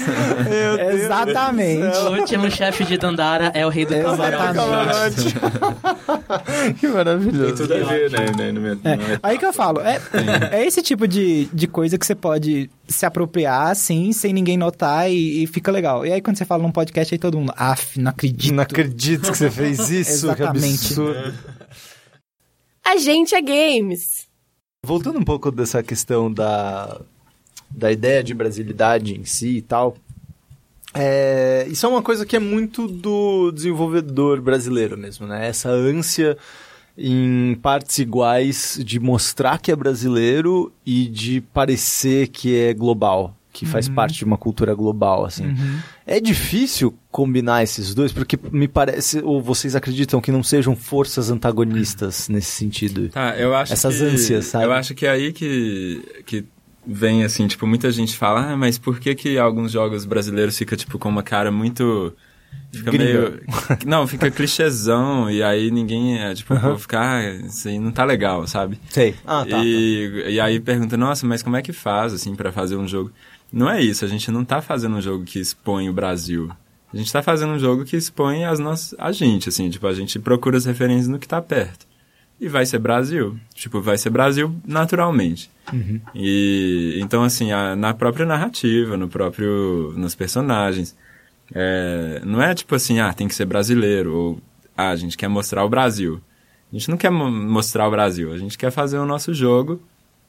Exatamente. O último chefe de Dandara é o rei do Exatamente. camarote. que maravilhoso. Tem tudo a ver, né? né, É, aí que eu falo, é, é esse tipo de, de coisa que você pode se apropriar, assim, sem ninguém notar e, e fica legal. E aí quando você fala num podcast, aí todo mundo, af, não acredito. Não acredito que você fez (laughs) isso, que Exatamente. absurdo. A gente é games. Voltando um pouco dessa questão da, da ideia de brasilidade em si e tal, é, isso é uma coisa que é muito do desenvolvedor brasileiro mesmo, né? Essa ânsia em partes iguais de mostrar que é brasileiro e de parecer que é global, que faz parte de uma cultura global, assim. É difícil combinar esses dois, porque me parece, ou vocês acreditam que não sejam forças antagonistas nesse sentido? Tá, eu acho Essas que, ânsias, sabe? Eu acho que é aí que, que vem, assim, tipo, muita gente fala, ah, mas por que que alguns jogos brasileiros fica, tipo, com uma cara muito... Fica Gringa. meio... (laughs) Não, fica clichêzão, e aí ninguém, é, tipo, o povo fica, ah, isso aí não tá legal, sabe? Sei. Ah, tá. e, e aí pergunta, nossa, mas como é que faz, assim, pra fazer um jogo? Não é isso, a gente não tá fazendo um jogo que expõe o Brasil. A gente tá fazendo um jogo que expõe as nossas, a gente, assim, tipo, a gente procura as referências no que tá perto. E vai ser Brasil. Tipo, vai ser Brasil naturalmente. E então, assim, a- na própria narrativa, no próprio. nos personagens. é, não é tipo assim, ah, tem que ser brasileiro, ou ah, a gente quer mostrar o Brasil. A gente não quer mo- mostrar o Brasil, a gente quer fazer o nosso jogo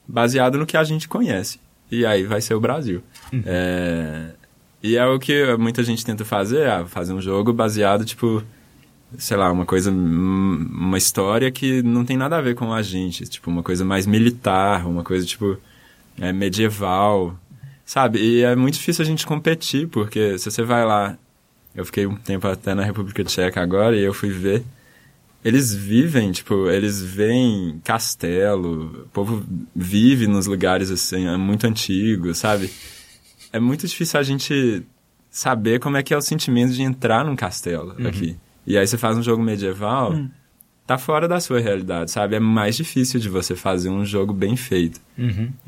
baseado no que a gente conhece. E aí vai ser o Brasil. É, e é o que muita gente tenta fazer, ah, fazer um jogo baseado, tipo, sei lá, uma coisa, hum, uma história que não tem nada a ver com a gente, tipo, uma coisa mais militar, uma coisa, tipo, é, medieval, sabe? E é muito difícil a gente competir, porque se você vai lá, eu fiquei um tempo até na República Tcheca agora e eu fui ver, eles vivem, tipo, eles veem castelo, o povo vive nos lugares, assim, é muito antigo, sabe? É muito difícil a gente saber como é que é o sentimento de entrar num castelo aqui. E aí você faz um jogo medieval, tá fora da sua realidade, sabe? É mais difícil de você fazer um jogo bem feito,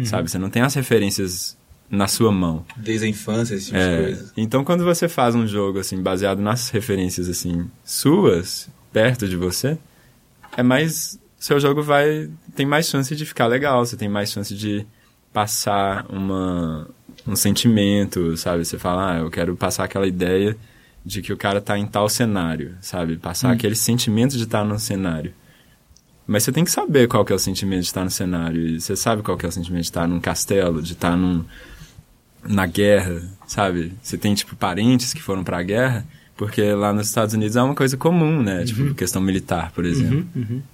sabe? Você não tem as referências na sua mão. Desde a infância, esse tipo de É, coisa. então quando você faz um jogo assim baseado nas referências assim suas perto de você, é mais seu jogo vai tem mais chance de ficar legal, você tem mais chance de passar uma um sentimento, sabe? Você fala, ah, eu quero passar aquela ideia de que o cara tá em tal cenário, sabe? Passar aquele sentimento de estar no cenário. Mas você tem que saber qual que é o sentimento de estar no cenário. E você sabe qual que é o sentimento de estar num castelo, de estar num, na guerra, sabe? Você tem, tipo, parentes que foram pra guerra, porque lá nos Estados Unidos é uma coisa comum, né? Tipo, questão militar, por exemplo.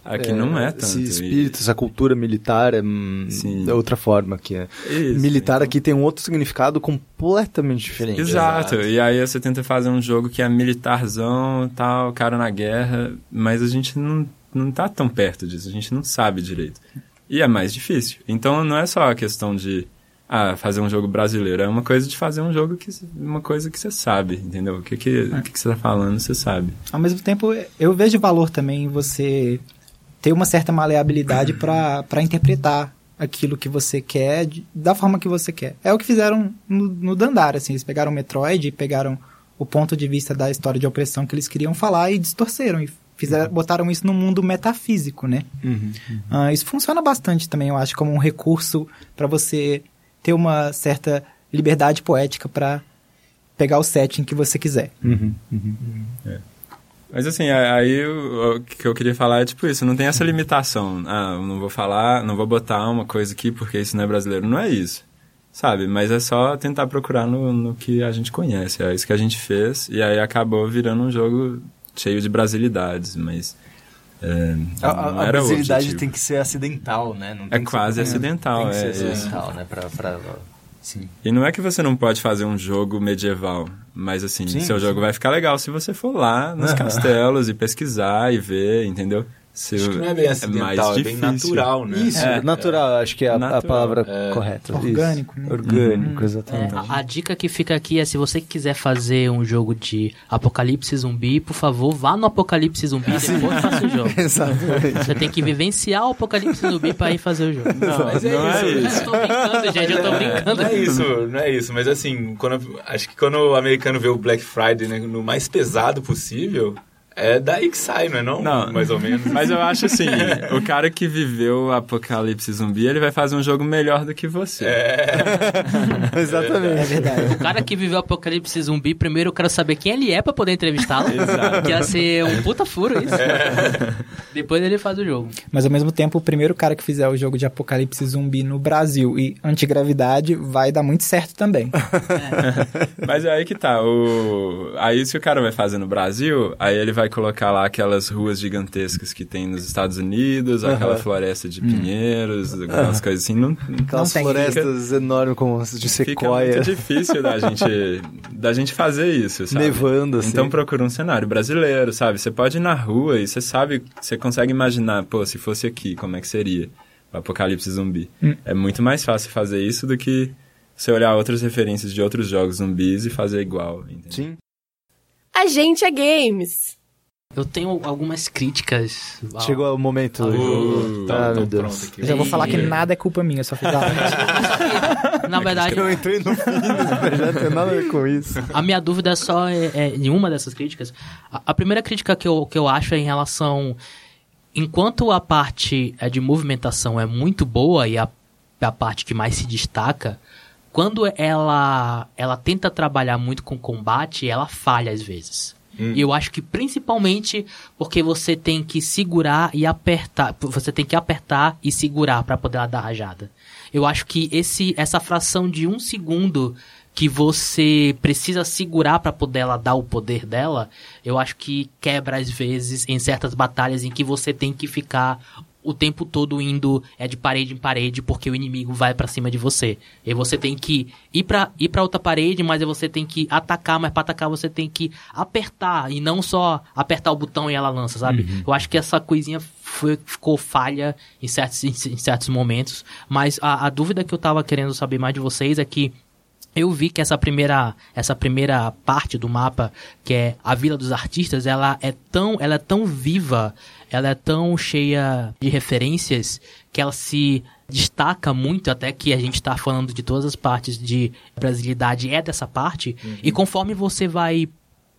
Aqui não é tanto. Esse E- espírito, essa cultura militar é, hum, Sim. é outra forma aqui. é. Isso, militar aqui tem um outro significado completamente diferente. Exato. E aí você tenta fazer um jogo que é militarzão, tal, cara na guerra, mas a gente não, não tá tão perto disso, a gente não sabe direito. E é mais difícil. Então não é só a questão de ah, fazer um jogo brasileiro, é uma coisa de fazer um jogo que uma coisa que você sabe, entendeu? O que que, o que, que você tá falando, você sabe. Ao mesmo tempo, eu vejo valor também em você ter uma certa maleabilidade (clears throat) para interpretar aquilo que você quer de- da forma que você quer. É o que fizeram no, no Dandara, assim, eles pegaram o Metroid e pegaram o ponto de vista da história de opressão que eles queriam falar e distorceram e fizeram, botaram isso no mundo metafísico, né? Ah, isso funciona bastante também, eu acho, como um recurso para você ter uma certa liberdade poética para pegar o setting que você quiser. Mas assim, aí o, o que eu queria falar é tipo isso, não tem essa limitação. Ah, eu não vou falar, não vou botar uma coisa aqui porque isso não é brasileiro. Não é isso. Sabe? Mas é só tentar procurar no, no que a gente conhece. É isso que a gente fez. E aí acabou virando um jogo cheio de brasilidades, mas. É, A, a, brasilidade tem que ser acidental, né? Não É que ser- quase acidental, Tem que ser é acidental, né? Pra, pra, sim. E não é que você não pode fazer um jogo medieval, mas assim, Sim, seu jogo vai ficar legal se você for lá nos Aham. (laughs) castelos e pesquisar e ver, entendeu? Se Acho que não é bem acidental, é, bem natural, né? Isso, É. natural, acho que é a, a palavra É. correta. isso. Orgânico, né? Orgânico, É, exatamente. a, a dica que fica aqui é se você quiser fazer um jogo de apocalipse zumbi, por favor, vá no apocalipse zumbi e depois faça o jogo. (laughs) Exatamente. Você tem que vivenciar o apocalipse zumbi pra ir fazer o jogo. Não, Mas é não é isso. isso. Eu tô brincando, gente, eu tô brincando. Não é isso, não é isso. Mas assim, quando, acho que quando o americano vê o Black Friday né, no mais pesado possível, é daí que sai, não é não? Não. Mais ou menos. Mas eu acho assim, o cara que viveu o apocalipse zumbi, ele vai fazer um jogo melhor do que você. (laughs) Exatamente. É verdade. O cara que viveu o apocalipse zumbi, primeiro eu quero saber quem ele é pra poder entrevistá-lo. Exato. Que ia ser um puta furo isso. Depois ele faz o jogo. Mas ao mesmo tempo, o primeiro cara que fizer o jogo de apocalipse zumbi no Brasil e antigravidade vai dar muito certo também. (laughs) Mas é aí que tá. O... Aí se o cara vai fazer no Brasil, aí ele vai colocar lá aquelas ruas gigantescas que tem nos Estados Unidos, aquela floresta de pinheiros, aquelas coisas assim. Não, Aquelas Não florestas enormes como as de fica sequoia, muito difícil da gente, da gente fazer isso, sabe? nevando, assim. Então procura um cenário brasileiro, sabe? Você pode ir na rua e você sabe, você consegue imaginar, pô, se fosse aqui, como é que seria o apocalipse zumbi. É muito mais fácil fazer isso do que você olhar outras referências de outros jogos zumbis e fazer igual, entendeu? Sim. A gente é games. Eu tenho algumas críticas. ao- Chegou o momento. Uh, tá, ah, tá meu Deus. aqui. Eu já vou falar que nada é culpa minha, só fiz a. (laughs) Na verdade, Eu entrei no fim desse (laughs) projeto, tem nada a ver com isso. A minha dúvida é só é, é, em uma dessas críticas. A, a primeira crítica que eu, que eu acho é em relação. Enquanto a parte é, de movimentação é muito boa e a, a parte que mais se destaca, quando ela, ela tenta trabalhar muito com combate, ela falha às vezes. E eu acho que principalmente porque você tem que segurar e apertar. Você tem que apertar e segurar para poder dar rajada. Eu acho que esse, essa fração de um segundo que você precisa segurar para poder ela dar o poder dela, eu acho que quebra às vezes em certas batalhas em que você tem que ficar o tempo todo indo é de parede em parede porque o inimigo vai pra cima de você. E você tem que ir pra ir para outra parede, mas você tem que atacar, mas para atacar você tem que apertar e não só apertar o botão e ela lança, sabe? Eu acho que essa coisinha foi, ficou falha em certos, em, em certos momentos, mas a, a dúvida que eu tava querendo saber mais de vocês é que eu vi que essa primeira, essa primeira parte do mapa, que é a Vila dos Artistas, ela é tão, ela é tão viva, ela é tão cheia de referências que ela se destaca muito, até que a gente está falando de todas as partes de brasilidade é dessa parte. E conforme você vai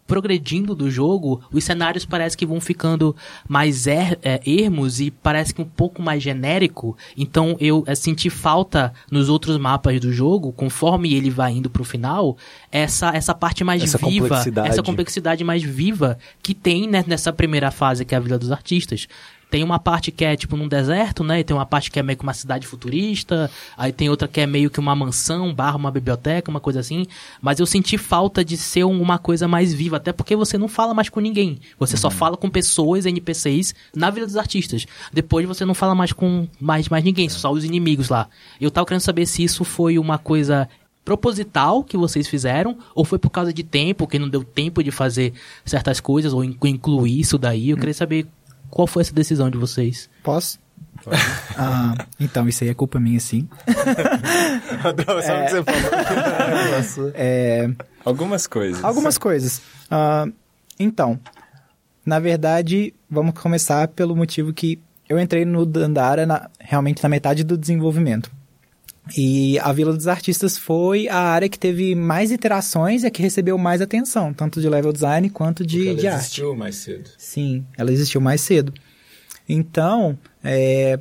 progredindo do jogo, os cenários parece que vão ficando mais er, é, ermos e parece que um pouco mais genérico. Então eu é, senti falta nos outros mapas do jogo, conforme ele vai indo pro final, essa essa parte mais Essa viva, complexidade. essa complexidade mais viva que tem né, nessa primeira fase que é a Vila dos Artistas. Tem uma parte que é tipo num deserto, né? E tem uma parte que é meio que uma cidade futurista. Aí tem outra que é meio que uma mansão, barra uma biblioteca, uma coisa assim. Mas eu senti falta de ser um- uma coisa mais viva, até porque você não fala mais com ninguém. Você só fala com pessoas, NPCs, na Vila dos Artistas. Depois você não fala mais com mais, mais ninguém, só os inimigos lá. Eu tava querendo saber se isso foi uma coisa proposital que vocês fizeram ou foi por causa de tempo, que não deu tempo de fazer certas coisas ou in- incluir isso daí. Eu queria saber qual foi essa decisão de vocês. Posso? (laughs) Ah, então, isso aí é culpa minha, sim. (laughs) Sabe o que você falou? (laughs) É, Algumas coisas. algumas coisas. Ah, então, na verdade, vamos começar pelo motivo que eu entrei no Dandara na- realmente na metade do desenvolvimento. E a Vila dos Artistas foi a área que teve mais interações e a que recebeu mais atenção, tanto de level design quanto de, Porque de ela arte. existiu mais cedo. Sim, ela existiu mais cedo. Então, é,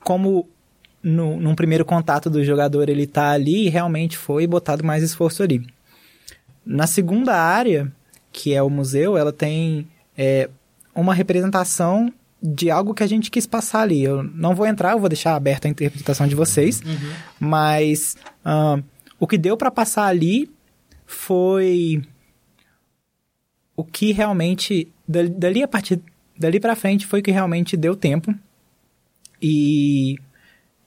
como no, num primeiro contato do jogador ele tá ali, realmente foi botado mais esforço ali. Na segunda área, que é o museu, ela tem é uma representação de algo que a gente quis passar ali. Eu não vou entrar, eu vou deixar aberta a interpretação de vocês, mas ah, o que deu para passar ali foi o que realmente dali, dali a partir dali para frente foi o que realmente deu tempo. E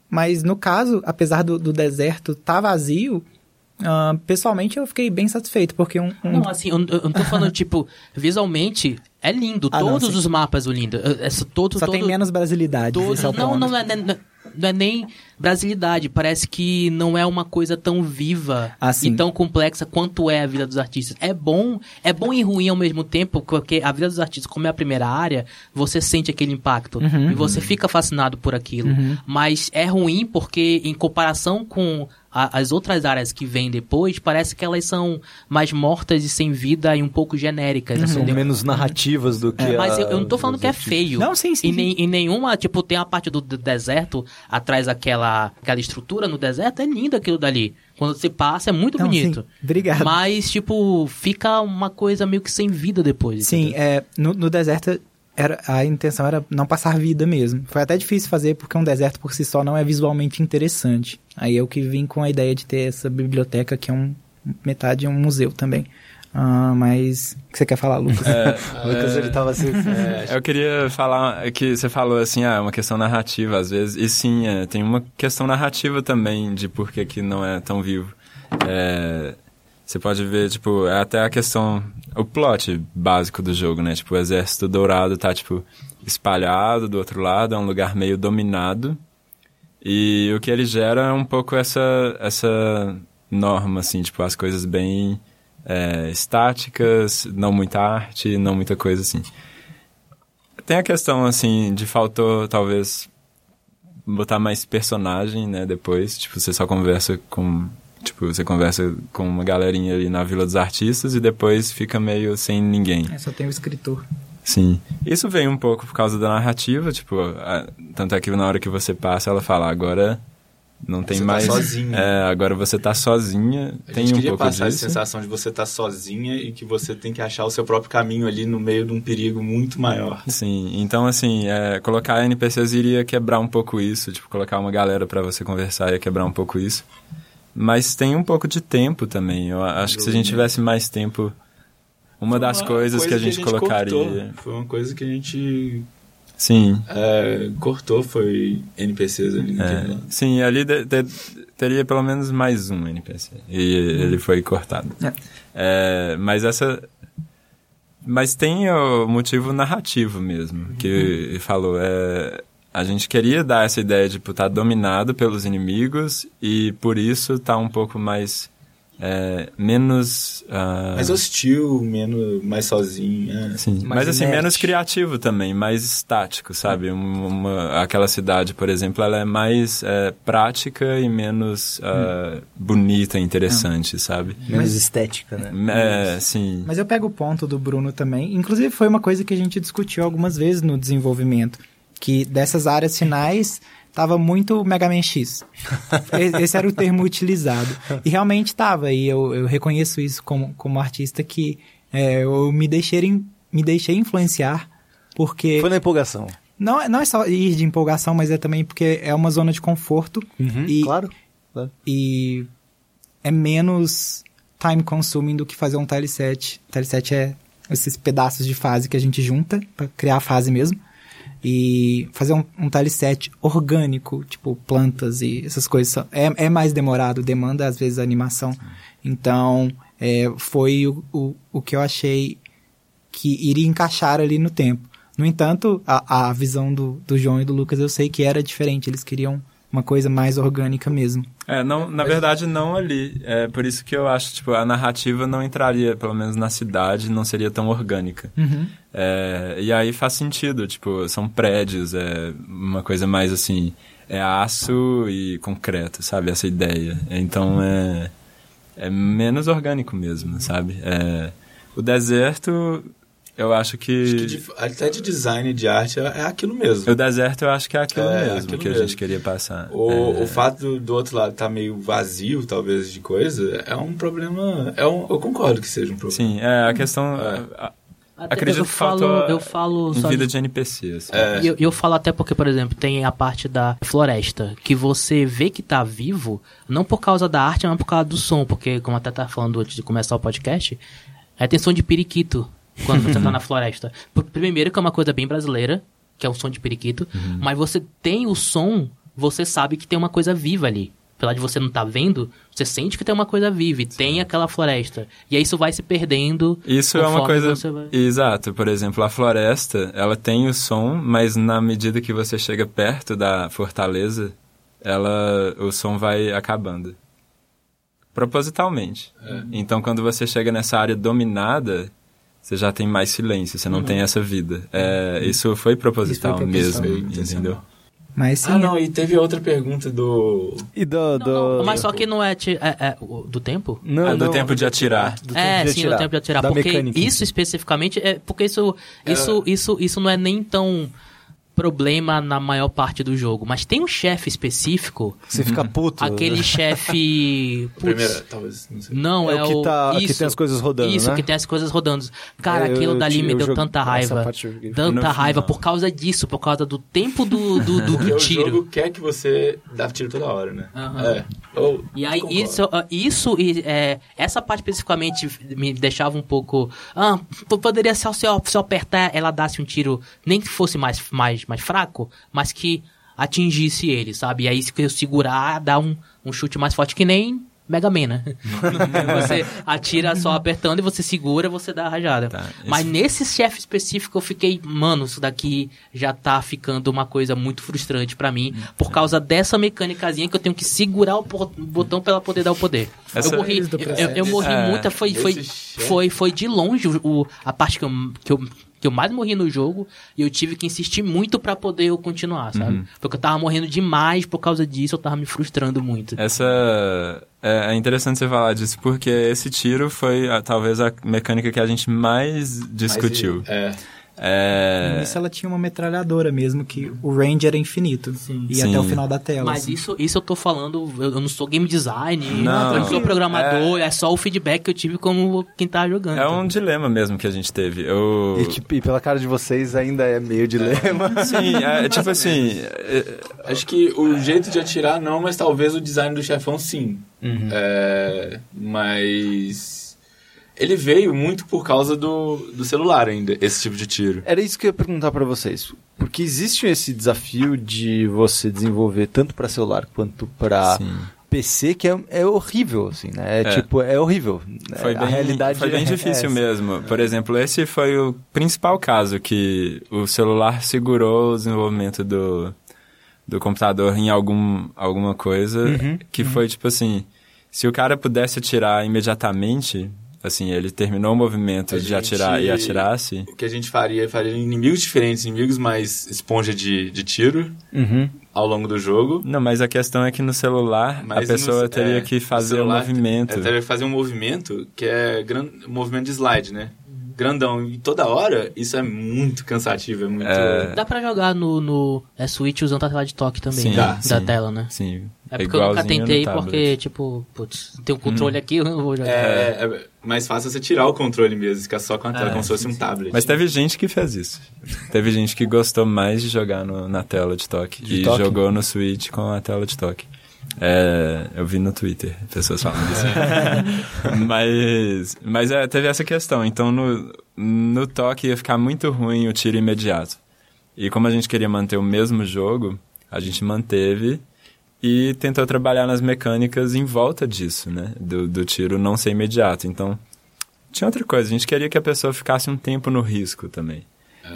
mas no caso apesar do, do deserto tá vazio ah, pessoalmente eu fiquei bem satisfeito porque um, um- Não, assim, eu, eu não tô falando, (laughs) tipo, visualmente é lindo. Ah, não, todos sim. os mapas são lindos. Essa- todo, só todo, tem menos brasilidade todo- é não, não, não é, não é- não é nem brasilidade. Parece que não é uma coisa tão viva Ah, sim. e tão complexa quanto é a vida dos artistas. É bom, é bom e ruim ao mesmo tempo, porque a vida dos artistas, como é a primeira área, você sente aquele impacto Uhum. e você fica fascinado por aquilo. Mas é ruim porque, em comparação com a- as outras áreas que vêm depois, parece que elas são mais mortas e sem vida e um pouco genéricas. assim, São menos narrativas do que é, mas a- eu, eu não tô falando que é feio. Não, sim, sim, E nem, em nenhuma, tipo, tem a parte do, do deserto, atrás daquela aquela estrutura no deserto, é lindo aquilo dali. Quando você passa, é muito Não, bonito. sim. Obrigado. Mas, tipo, fica uma coisa meio que sem vida depois. Sim, entendeu? é, no, no deserto era, a intenção era não passar vida mesmo. Foi até difícil fazer porque um deserto por si só não é visualmente interessante. Aí eu que vim com a ideia de ter essa biblioteca que é um metade é um museu também. Ah, mas o que você quer falar, Lucas? (laughs) O Lucas, ele tava assim... Eu queria falar que você falou assim, ah, é uma questão narrativa às vezes. E sim, é, tem uma questão narrativa também de por que, que não é tão vivo. É, você pode ver, tipo, é até a questão, o plot básico do jogo, né? Tipo, o exército dourado tá, tipo, espalhado do outro lado, é um lugar meio dominado. E o que ele gera é um pouco essa, essa norma, assim, tipo, as coisas bem é, estáticas, não muita arte, não muita coisa assim. Tem a questão, assim, de faltou, talvez, botar mais personagem, né, depois. Tipo, você só conversa com... Tipo, você conversa com uma galerinha ali na Vila dos Artistas e depois fica meio sem ninguém. É, só tem o escritor. Sim. Isso vem um pouco por causa da narrativa, tipo, a- tanto é que na hora que você passa, ela fala, agora não tem Você tá mais... sozinha. É, agora você tá sozinha, A tem gente um queria pouco passar disso. essa sensação de você estar sozinha e que você tem que achar o seu próprio caminho ali no meio de um perigo muito maior. Sim, então assim, é, colocar NPCs iria quebrar um pouco isso, tipo, colocar uma galera pra você conversar ia quebrar um pouco isso. Mas tem um pouco de tempo também. Eu acho que se a gente tivesse mais tempo, uma das Uma coisas coisa que a gente, colocaria. cortou. Foi uma coisa que a gente Sim. é, cortou, foi NPCs ali. É, sim, ali de- de- teria pelo menos mais um NPC. E ele foi cortado. É. É, mas essa. Mas tem o motivo narrativo mesmo, que ele falou. É, a gente queria dar essa ideia de estar dominado pelos inimigos e por isso estar um pouco mais. É, menos. ah, Mais hostil, menos, mais sozinho. é. Sim, Mais mas assim, inerte. menos criativo também, mais estático, sabe? Uma, uma- aquela cidade, por exemplo, ela é mais é, prática e menos ah, bonita, interessante, sabe? Menos estética, né? É, sim. Mas eu pego o ponto do Bruno também. Inclusive, foi uma coisa que a gente discutiu algumas vezes no desenvolvimento. Que dessas áreas finais tava muito Mega Man X. (laughs) Esse era o termo utilizado. E realmente tava. E eu, eu reconheço isso como, como artista que é, eu me deixei, me deixei influenciar. Porque Foi na empolgação. não, é- não é só ir de empolgação, mas é também porque é uma zona de conforto. E, Claro. claro. e é menos time consuming do que fazer um tile set. Tile set é esses pedaços de fase que a gente junta para criar a fase mesmo. E fazer um, um orgânico, tipo plantas e essas coisas, são- é, é mais demorado, demanda às vezes animação. Então, é, foi o, o, o que eu achei que iria encaixar ali no tempo. No entanto, a, a visão do, do João e do Lucas eu sei que era diferente, eles queriam uma coisa mais orgânica mesmo. É, não, na verdade, não ali. É por isso que eu acho, tipo, a narrativa não entraria, pelo menos na cidade, não seria tão orgânica. É, e aí faz sentido, tipo, são prédios, é uma coisa mais assim, é aço e concreto, sabe? Essa ideia. Então é, é menos orgânico mesmo, sabe? É, o deserto, eu acho que. Acho que de- até de design de arte é, é aquilo mesmo. O deserto eu acho que é aquilo É, mesmo aquilo que a mesmo. gente queria passar. O, É, o fato do, do outro lado estar meio vazio, talvez, de coisa, é um problema. É um, eu concordo que seja um problema. Sim, é, a questão. É. a- Até Acredito eu que falo, faltou eu falo em só vida de- de NPC, assim. É. E eu, eu falo até porque, por exemplo, tem a parte da floresta, que você vê que tá vivo, não por causa da arte, mas por causa do som, porque, como até tá falando antes de começar o podcast, é tem som de periquito quando você tá na floresta. Primeiro que é uma coisa bem brasileira, que é o som de periquito, mas você tem o som, você sabe que tem uma coisa viva ali. Apesar de você não tá vendo, você sente que tem uma coisa viva e tem aquela floresta. E aí isso vai se perdendo. Isso é uma coisa. vai- Exato. Por exemplo, a floresta, ela tem o som, mas na medida que você chega perto da fortaleza, ela, o som vai acabando. Propositalmente. Então, quando você chega nessa área dominada, você já tem mais silêncio, você não tem essa vida. É, isso foi proposital, proposital. mesmo, entendeu? Mas sim, Ah, não, e teve outra pergunta do. E do... do... Não, mas só que não é, ti- é- é do tempo? Não, Ah, do não, tempo de atirar. do é, de sim, atirar, no tempo de atirar. da porque mecânica isso especificamente é. Porque isso, isso, isso, isso não é nem tão problema na maior parte do jogo. Mas tem um chefe específico, Você fica puto. aquele (laughs) chefe. putz, Primeira, talvez, não sei. Não, É é, o que tá- que isso, tem as coisas rodando, Isso, né? que tem as coisas rodando. Cara, É, eu- aquilo eu dali me eu deu tanta raiva. parte. Tanta raiva final. por causa disso, por causa do tempo do, do, do, (laughs) do o tiro. jogo quer que você dá tiro toda hora, né? Aham. É. Eu E aí, concordo. isso, ah, isso e, é, essa parte especificamente me deixava um pouco. Ah, poderia ser se eu, se eu apertar, ela desse um tiro, nem que fosse mais, mais, mais fraco, mas que atingisse ele, sabe? E aí, se eu segurar, dá um, um chute mais forte que nem Mega Man, né? (laughs) você atira só apertando e você segura, você dá a rajada. Tá, Mas esse- nesse chefe específico eu fiquei, mano, isso daqui já tá ficando uma coisa muito frustrante pra mim, por causa dessa mecânicazinha que eu tenho que segurar o botão pra ela poder dar o poder. Essa- eu morri, eu, eu- eu morri É, muita, foi, foi, foi, foi de longe o, o- a parte que eu, que eu que eu mais morri no jogo e eu tive que insistir muito pra poder eu continuar, sabe? Porque eu tava morrendo demais por causa disso, eu tava me frustrando muito. Essa. É, é interessante você falar disso, porque esse tiro foi talvez a mecânica que a gente mais Mas, discutiu. É. No É. início ela tinha uma metralhadora mesmo, que o range era infinito. E Sim. até o final da tela. Mas assim. isso, isso eu tô falando, eu, eu não sou game design, Não. eu não sou programador, é... só o feedback que eu tive como quem tava jogando. É um dilema mesmo que a gente teve. Eu... E, tipo, e pela cara de vocês ainda é meio dilema. (laughs) Sim, é, tipo assim. é, Acho que o jeito de atirar não, mas talvez o design do chefão sim. É, mas ele veio muito por causa do, do celular ainda, esse tipo de tiro. Era isso que eu ia perguntar pra vocês. Porque existe esse desafio de você desenvolver tanto pra celular quanto pra Sim. PC, que é, é horrível, assim, né? É, É. tipo, é horrível. Foi a bem, realidade foi bem é difícil essa. mesmo. Por exemplo, esse foi o principal caso que o celular segurou o desenvolvimento do, do computador em algum, alguma coisa, Uhum, que foi tipo assim, se o cara pudesse atirar imediatamente, assim, ele terminou o movimento A de gente- atirar e atirasse, O que a gente faria, faria inimigos diferentes, inimigos mais esponja de, de tiro Uhum. ao longo do jogo. Não, mas a questão é que no celular Mas a pessoa no- teria é, que fazer o celular, movimento. É, teria que fazer um movimento que é gran, um movimento de slide, né? Grandão. E toda hora, isso é muito cansativo, é muito... É. Dá pra jogar no, no é, Switch usando a tela de toque também, Sim, né? dá, da sim. tela, né? Sim. É porque eu nunca tentei, porque, tipo, putz, tem um controle aqui, eu não vou jogar. É, é mais fácil você tirar o controle mesmo, ficar só com a tela, É, como se fosse um tablet. Mas teve gente que fez isso. teve gente que gostou mais de jogar no- na tela de toque. De e toque? jogou no Switch com a tela de toque. É, eu vi no Twitter pessoas falando isso. (laughs) mas mas é, teve essa questão. Então no, no toque ia ficar muito ruim o tiro imediato. E como a gente queria manter o mesmo jogo, a gente manteve e tentou trabalhar nas mecânicas em volta disso, né? Do, do tiro não ser imediato. Então, tinha outra coisa. A gente queria que a pessoa ficasse um tempo no risco também.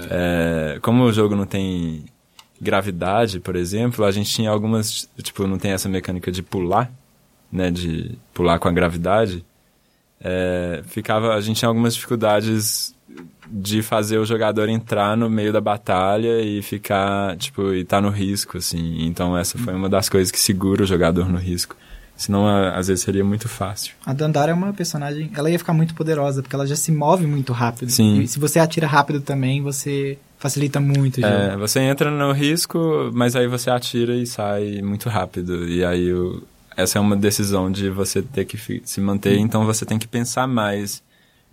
É, como o jogo não tem gravidade, por exemplo, a gente tinha algumas... Tipo, não tem essa mecânica de pular, né? De pular com a gravidade. É, ficava... A gente tinha algumas dificuldades de fazer o jogador entrar no meio da batalha e ficar, tipo, e tá no risco, assim. Então essa foi uma das coisas que segura o jogador no risco. Senão, às vezes, seria muito fácil. A Dandara é uma personagem. Ela ia ficar muito poderosa, porque ela já se move muito rápido. Sim. E se você atira rápido também, você facilita muito o jogo. É, você entra no risco, mas aí você atira e sai muito rápido. E aí essa é uma decisão de você ter que se manter, então você tem que pensar mais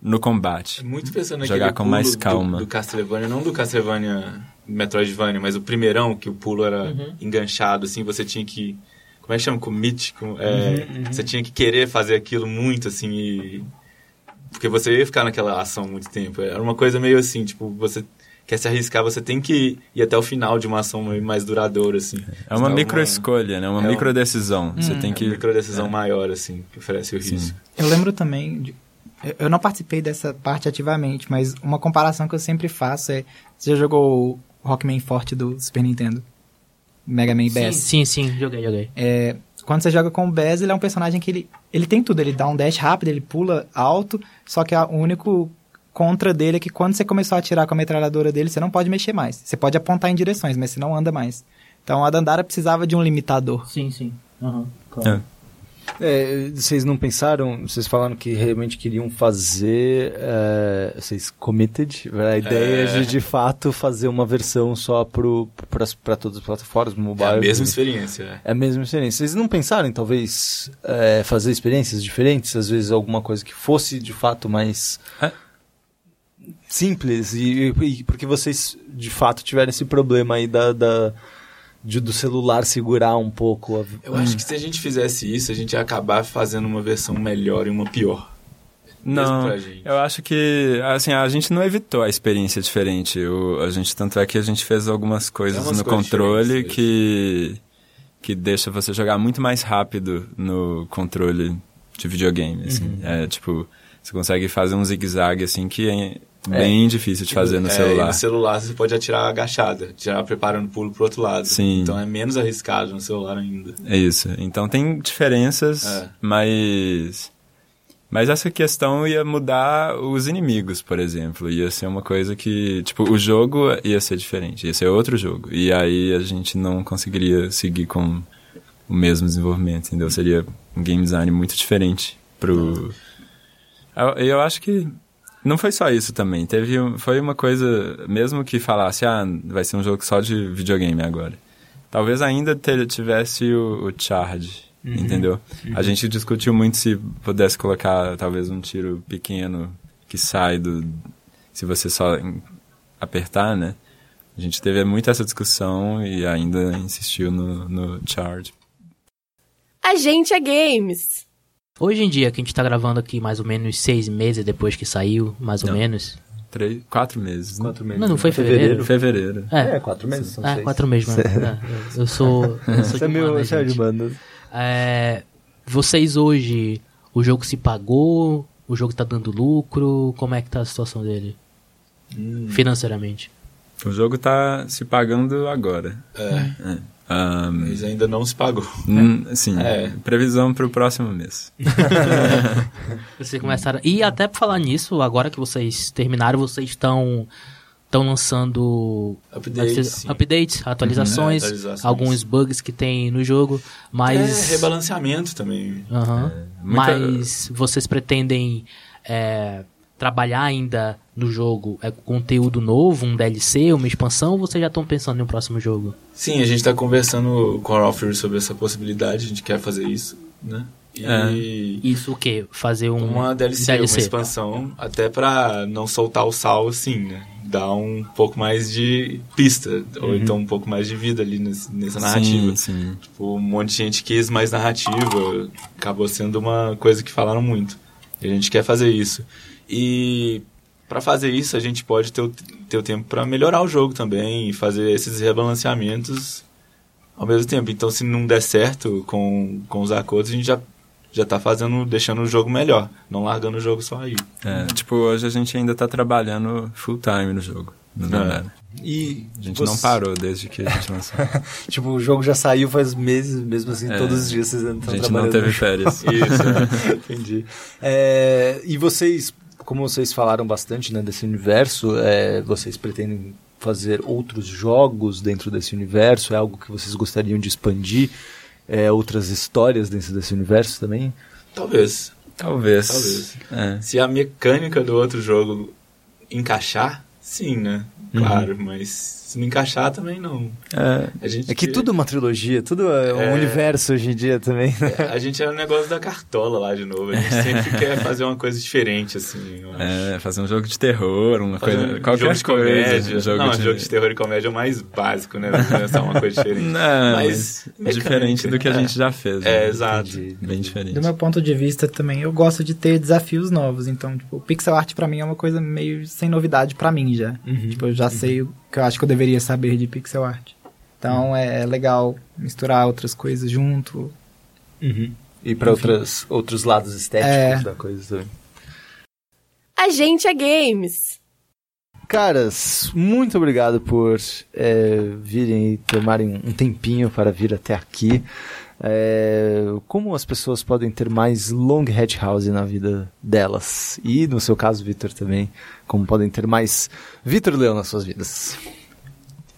no combate. Muito pensando Jogar com pulo mais do- calma. Do, Castlevania, não do Castlevania Metroidvania, mas o primeirão, que o pulo era Uhum. enganchado, assim, você tinha que... Como é que chama? Commit? Com, é, Uhum, Você tinha que querer fazer aquilo muito, assim, e... Porque você ia ficar naquela ação muito tempo. Era uma coisa meio assim, tipo, você quer se arriscar, você tem que ir até o final de uma ação meio mais duradoura, assim. É uma Então, micro-escolha, né? Uma é um- micro-decisão. Você tem Que... que... micro decisão maior, assim, que oferece o Sim. risco. Eu lembro também. de- eu- não participei dessa parte ativamente, mas uma comparação que eu sempre faço é. Você já jogou o Rockman Forte do Super Nintendo? Mega Man Sim, Bass? sim, sim, joguei, joguei. É, quando você joga com o Bass, ele é um personagem que ele, ele tem tudo. Ele dá um dash rápido, ele pula alto, só que a- o único contra dele é que quando você começou a atirar com a metralhadora dele, você não pode mexer mais. Você pode apontar em direções, mas você não anda mais. Então a Dandara precisava de um limitador. Sim, sim. Aham, É. É, vocês não pensaram, vocês falaram que realmente queriam fazer, é, vocês committed, a ideia É. de de fato fazer uma versão só para todas as plataformas, É mobile. a mesma experiência, é. É a mesma experiência. Vocês não pensaram em talvez é, fazer experiências diferentes? Às vezes alguma coisa que fosse de fato mais É. simples e, e porque vocês de fato tiveram esse problema aí da, da- de- do celular segurar um pouco. A... Eu acho que se a gente fizesse isso, a gente ia acabar fazendo uma versão melhor e uma pior. Não, eu acho que, assim, a gente não evitou a experiência diferente. O, a gente, tanto é que a gente fez algumas coisas umas no coisas controle que, que deixa você jogar muito mais rápido no controle de videogame, assim. É, tipo, você consegue fazer um zigue-zague, assim, que é bem difícil de fazer no É, celular. no celular você pode atirar agachada, atirar preparando o pulo pro outro lado. Sim. Então é menos arriscado no celular ainda. É isso. Então tem diferenças, É. mas. Mas essa questão ia mudar os inimigos, por exemplo. Ia ser uma coisa que. Tipo, o jogo ia ser diferente, ia ser outro jogo. E aí a gente não conseguiria seguir com o mesmo desenvolvimento, entendeu? Seria um game design muito diferente pro. Eu, eu acho que. Não foi só isso também. Teve, foi uma coisa, mesmo que falasse, ah, vai ser um jogo só de videogame agora. Talvez ainda te- tivesse o, o charge, entendeu? A gente discutiu muito se pudesse colocar talvez um tiro pequeno que sai do. Se você só apertar, né? A gente teve muito essa discussão e ainda insistiu no, no charge. A gente é games. Hoje em dia, que a gente tá gravando aqui mais ou menos seis meses depois que saiu, mais ou Não. menos. Três, quatro meses. né? Quatro meses. Não, não foi fevereiro? Fevereiro. É, É, quatro meses. São é seis. quatro meses, mano. (laughs) É, eu sou, eu sou Você é de meu, humanas, você é de gente. banda. É, vocês hoje, o jogo se pagou? O jogo tá dando lucro? Como é que tá a situação dele? Financeiramente. O jogo tá se pagando agora. É, Ahn, mas ainda não se pagou. hum, sim, É. previsão pro próximo mês. (laughs) Vocês começaram. E até pra falar nisso, agora que vocês terminaram, vocês estão estão lançando Updates, updates, atualizações, É, atualizações. alguns bugs que tem no jogo, mas É, rebalanceamento também. Aham. muita- Mas vocês pretendem é, trabalhar ainda no jogo é, conteúdo novo, um DLC, uma expansão, ou vocês já estão pensando em um próximo jogo? Sim, a gente tá conversando com a Fury sobre essa possibilidade, a gente quer fazer isso, né? E É. Isso o quê? Fazer um uma DLC, uma expansão, até pra não soltar o sal assim, né? Dar um pouco mais de pista, ou então um pouco mais de vida ali nessa narrativa. Sim, sim. Tipo, um monte de gente quis mais narrativa, acabou sendo uma coisa que falaram muito. E a gente quer fazer isso. E para fazer isso, a gente pode ter o, ter o tempo para melhorar o jogo também e fazer esses rebalanceamentos ao mesmo tempo. Então, se não der certo com, com os acordos, a gente já já tá fazendo, deixando o jogo melhor, não largando o jogo só aí. É, tipo, hoje a gente ainda tá trabalhando full time no jogo. É. E A gente você- não parou desde que a gente lançou. (laughs) Tipo, o jogo já saiu faz meses, mesmo assim, É. todos os dias vocês ainda A estão gente trabalhando. não teve férias. (laughs) Isso. (laughs) Entendi. É, e vocês, como vocês falaram bastante né, desse universo, é, vocês pretendem fazer outros jogos dentro desse universo? É algo que vocês gostariam de expandir? É, outras histórias dentro desse universo também? Talvez. Talvez. Talvez. É. Se a mecânica do outro jogo encaixar, sim, né? Claro, mas Se não encaixar, também não. É, A gente é que tudo é uma trilogia, tudo é um É. universo hoje em dia também. né? A gente é o negócio da cartola lá de novo. A gente (laughs) sempre quer fazer uma coisa diferente, assim. É, fazer um jogo de terror, uma Fazer coisa. um qualquer jogo de coisa. comédia. um jogo não, de... jogo de terror e comédia é o mais básico, né? Pensar uma coisa diferente. (laughs) Não, Mas mas diferente do que a é. gente já fez. É, né? exato. Entendi. Bem diferente. Do meu ponto de vista também, eu gosto de ter desafios novos. Então, tipo, o pixel art pra mim é uma coisa meio sem novidade pra mim já. Tipo, eu já sei o que eu acho que eu deveria saber de pixel art. Então é legal misturar outras coisas junto. E para outros lados estéticos É. da coisa também. A gente é games. Caras, muito obrigado por é, virem e tomarem um tempinho para vir até aqui. É, como as pessoas podem ter mais Long Hat House na vida delas? E no seu caso, Vitor, também. Como podem ter mais Vitor Leão nas suas vidas?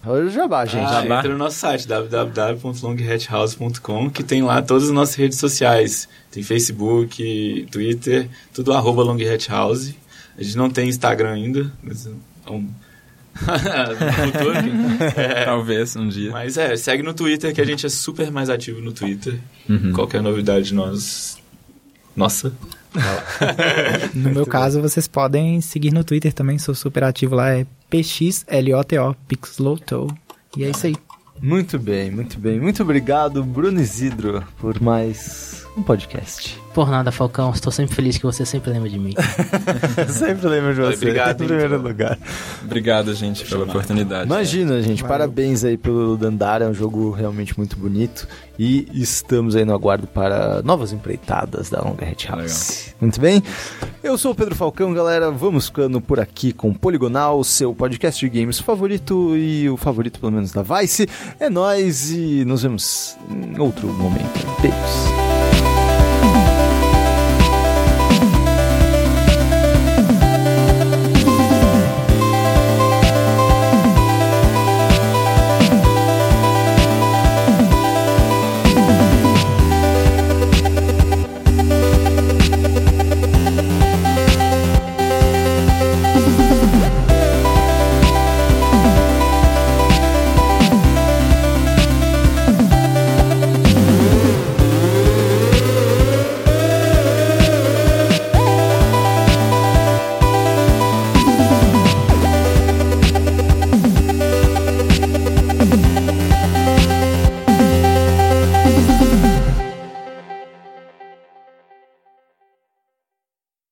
Olha o jabá, gente. Ah, Jabá. entra no nosso site www.longhathouse.com que tem lá todas as nossas redes sociais. Tem Facebook, Twitter, tudo arroba longhathouse. A gente não tem Instagram ainda, mas é um... no futuro. (laughs) É, Talvez um dia. mas é, segue no Twitter que a gente é super mais ativo no Twitter. Uhum. Qualquer novidade nós... Nossa. (laughs) No meu caso, vocês podem seguir no Twitter também, sou super ativo lá, é PXLOTO, Pixloto. E é isso aí. Muito bem, muito bem. Muito obrigado, Bruno Isidro, por mais um podcast. Por nada, Falcão. Estou sempre feliz que você sempre lembra de mim. (laughs) Sempre lembro de você, Obrigado, em primeiro então. lugar. Obrigado, gente, pela oportunidade. Imagina, gente, parabéns aí pelo Dandara, é um jogo realmente muito bonito e estamos aí no aguardo para novas empreitadas da Longa Hat House. Muito bem? Eu sou o Pedro Falcão, galera, vamos ficando por aqui com Poligonal, seu podcast de games favorito e o favorito pelo menos da Vice. É nóis e nos vemos em outro momento. Beijos.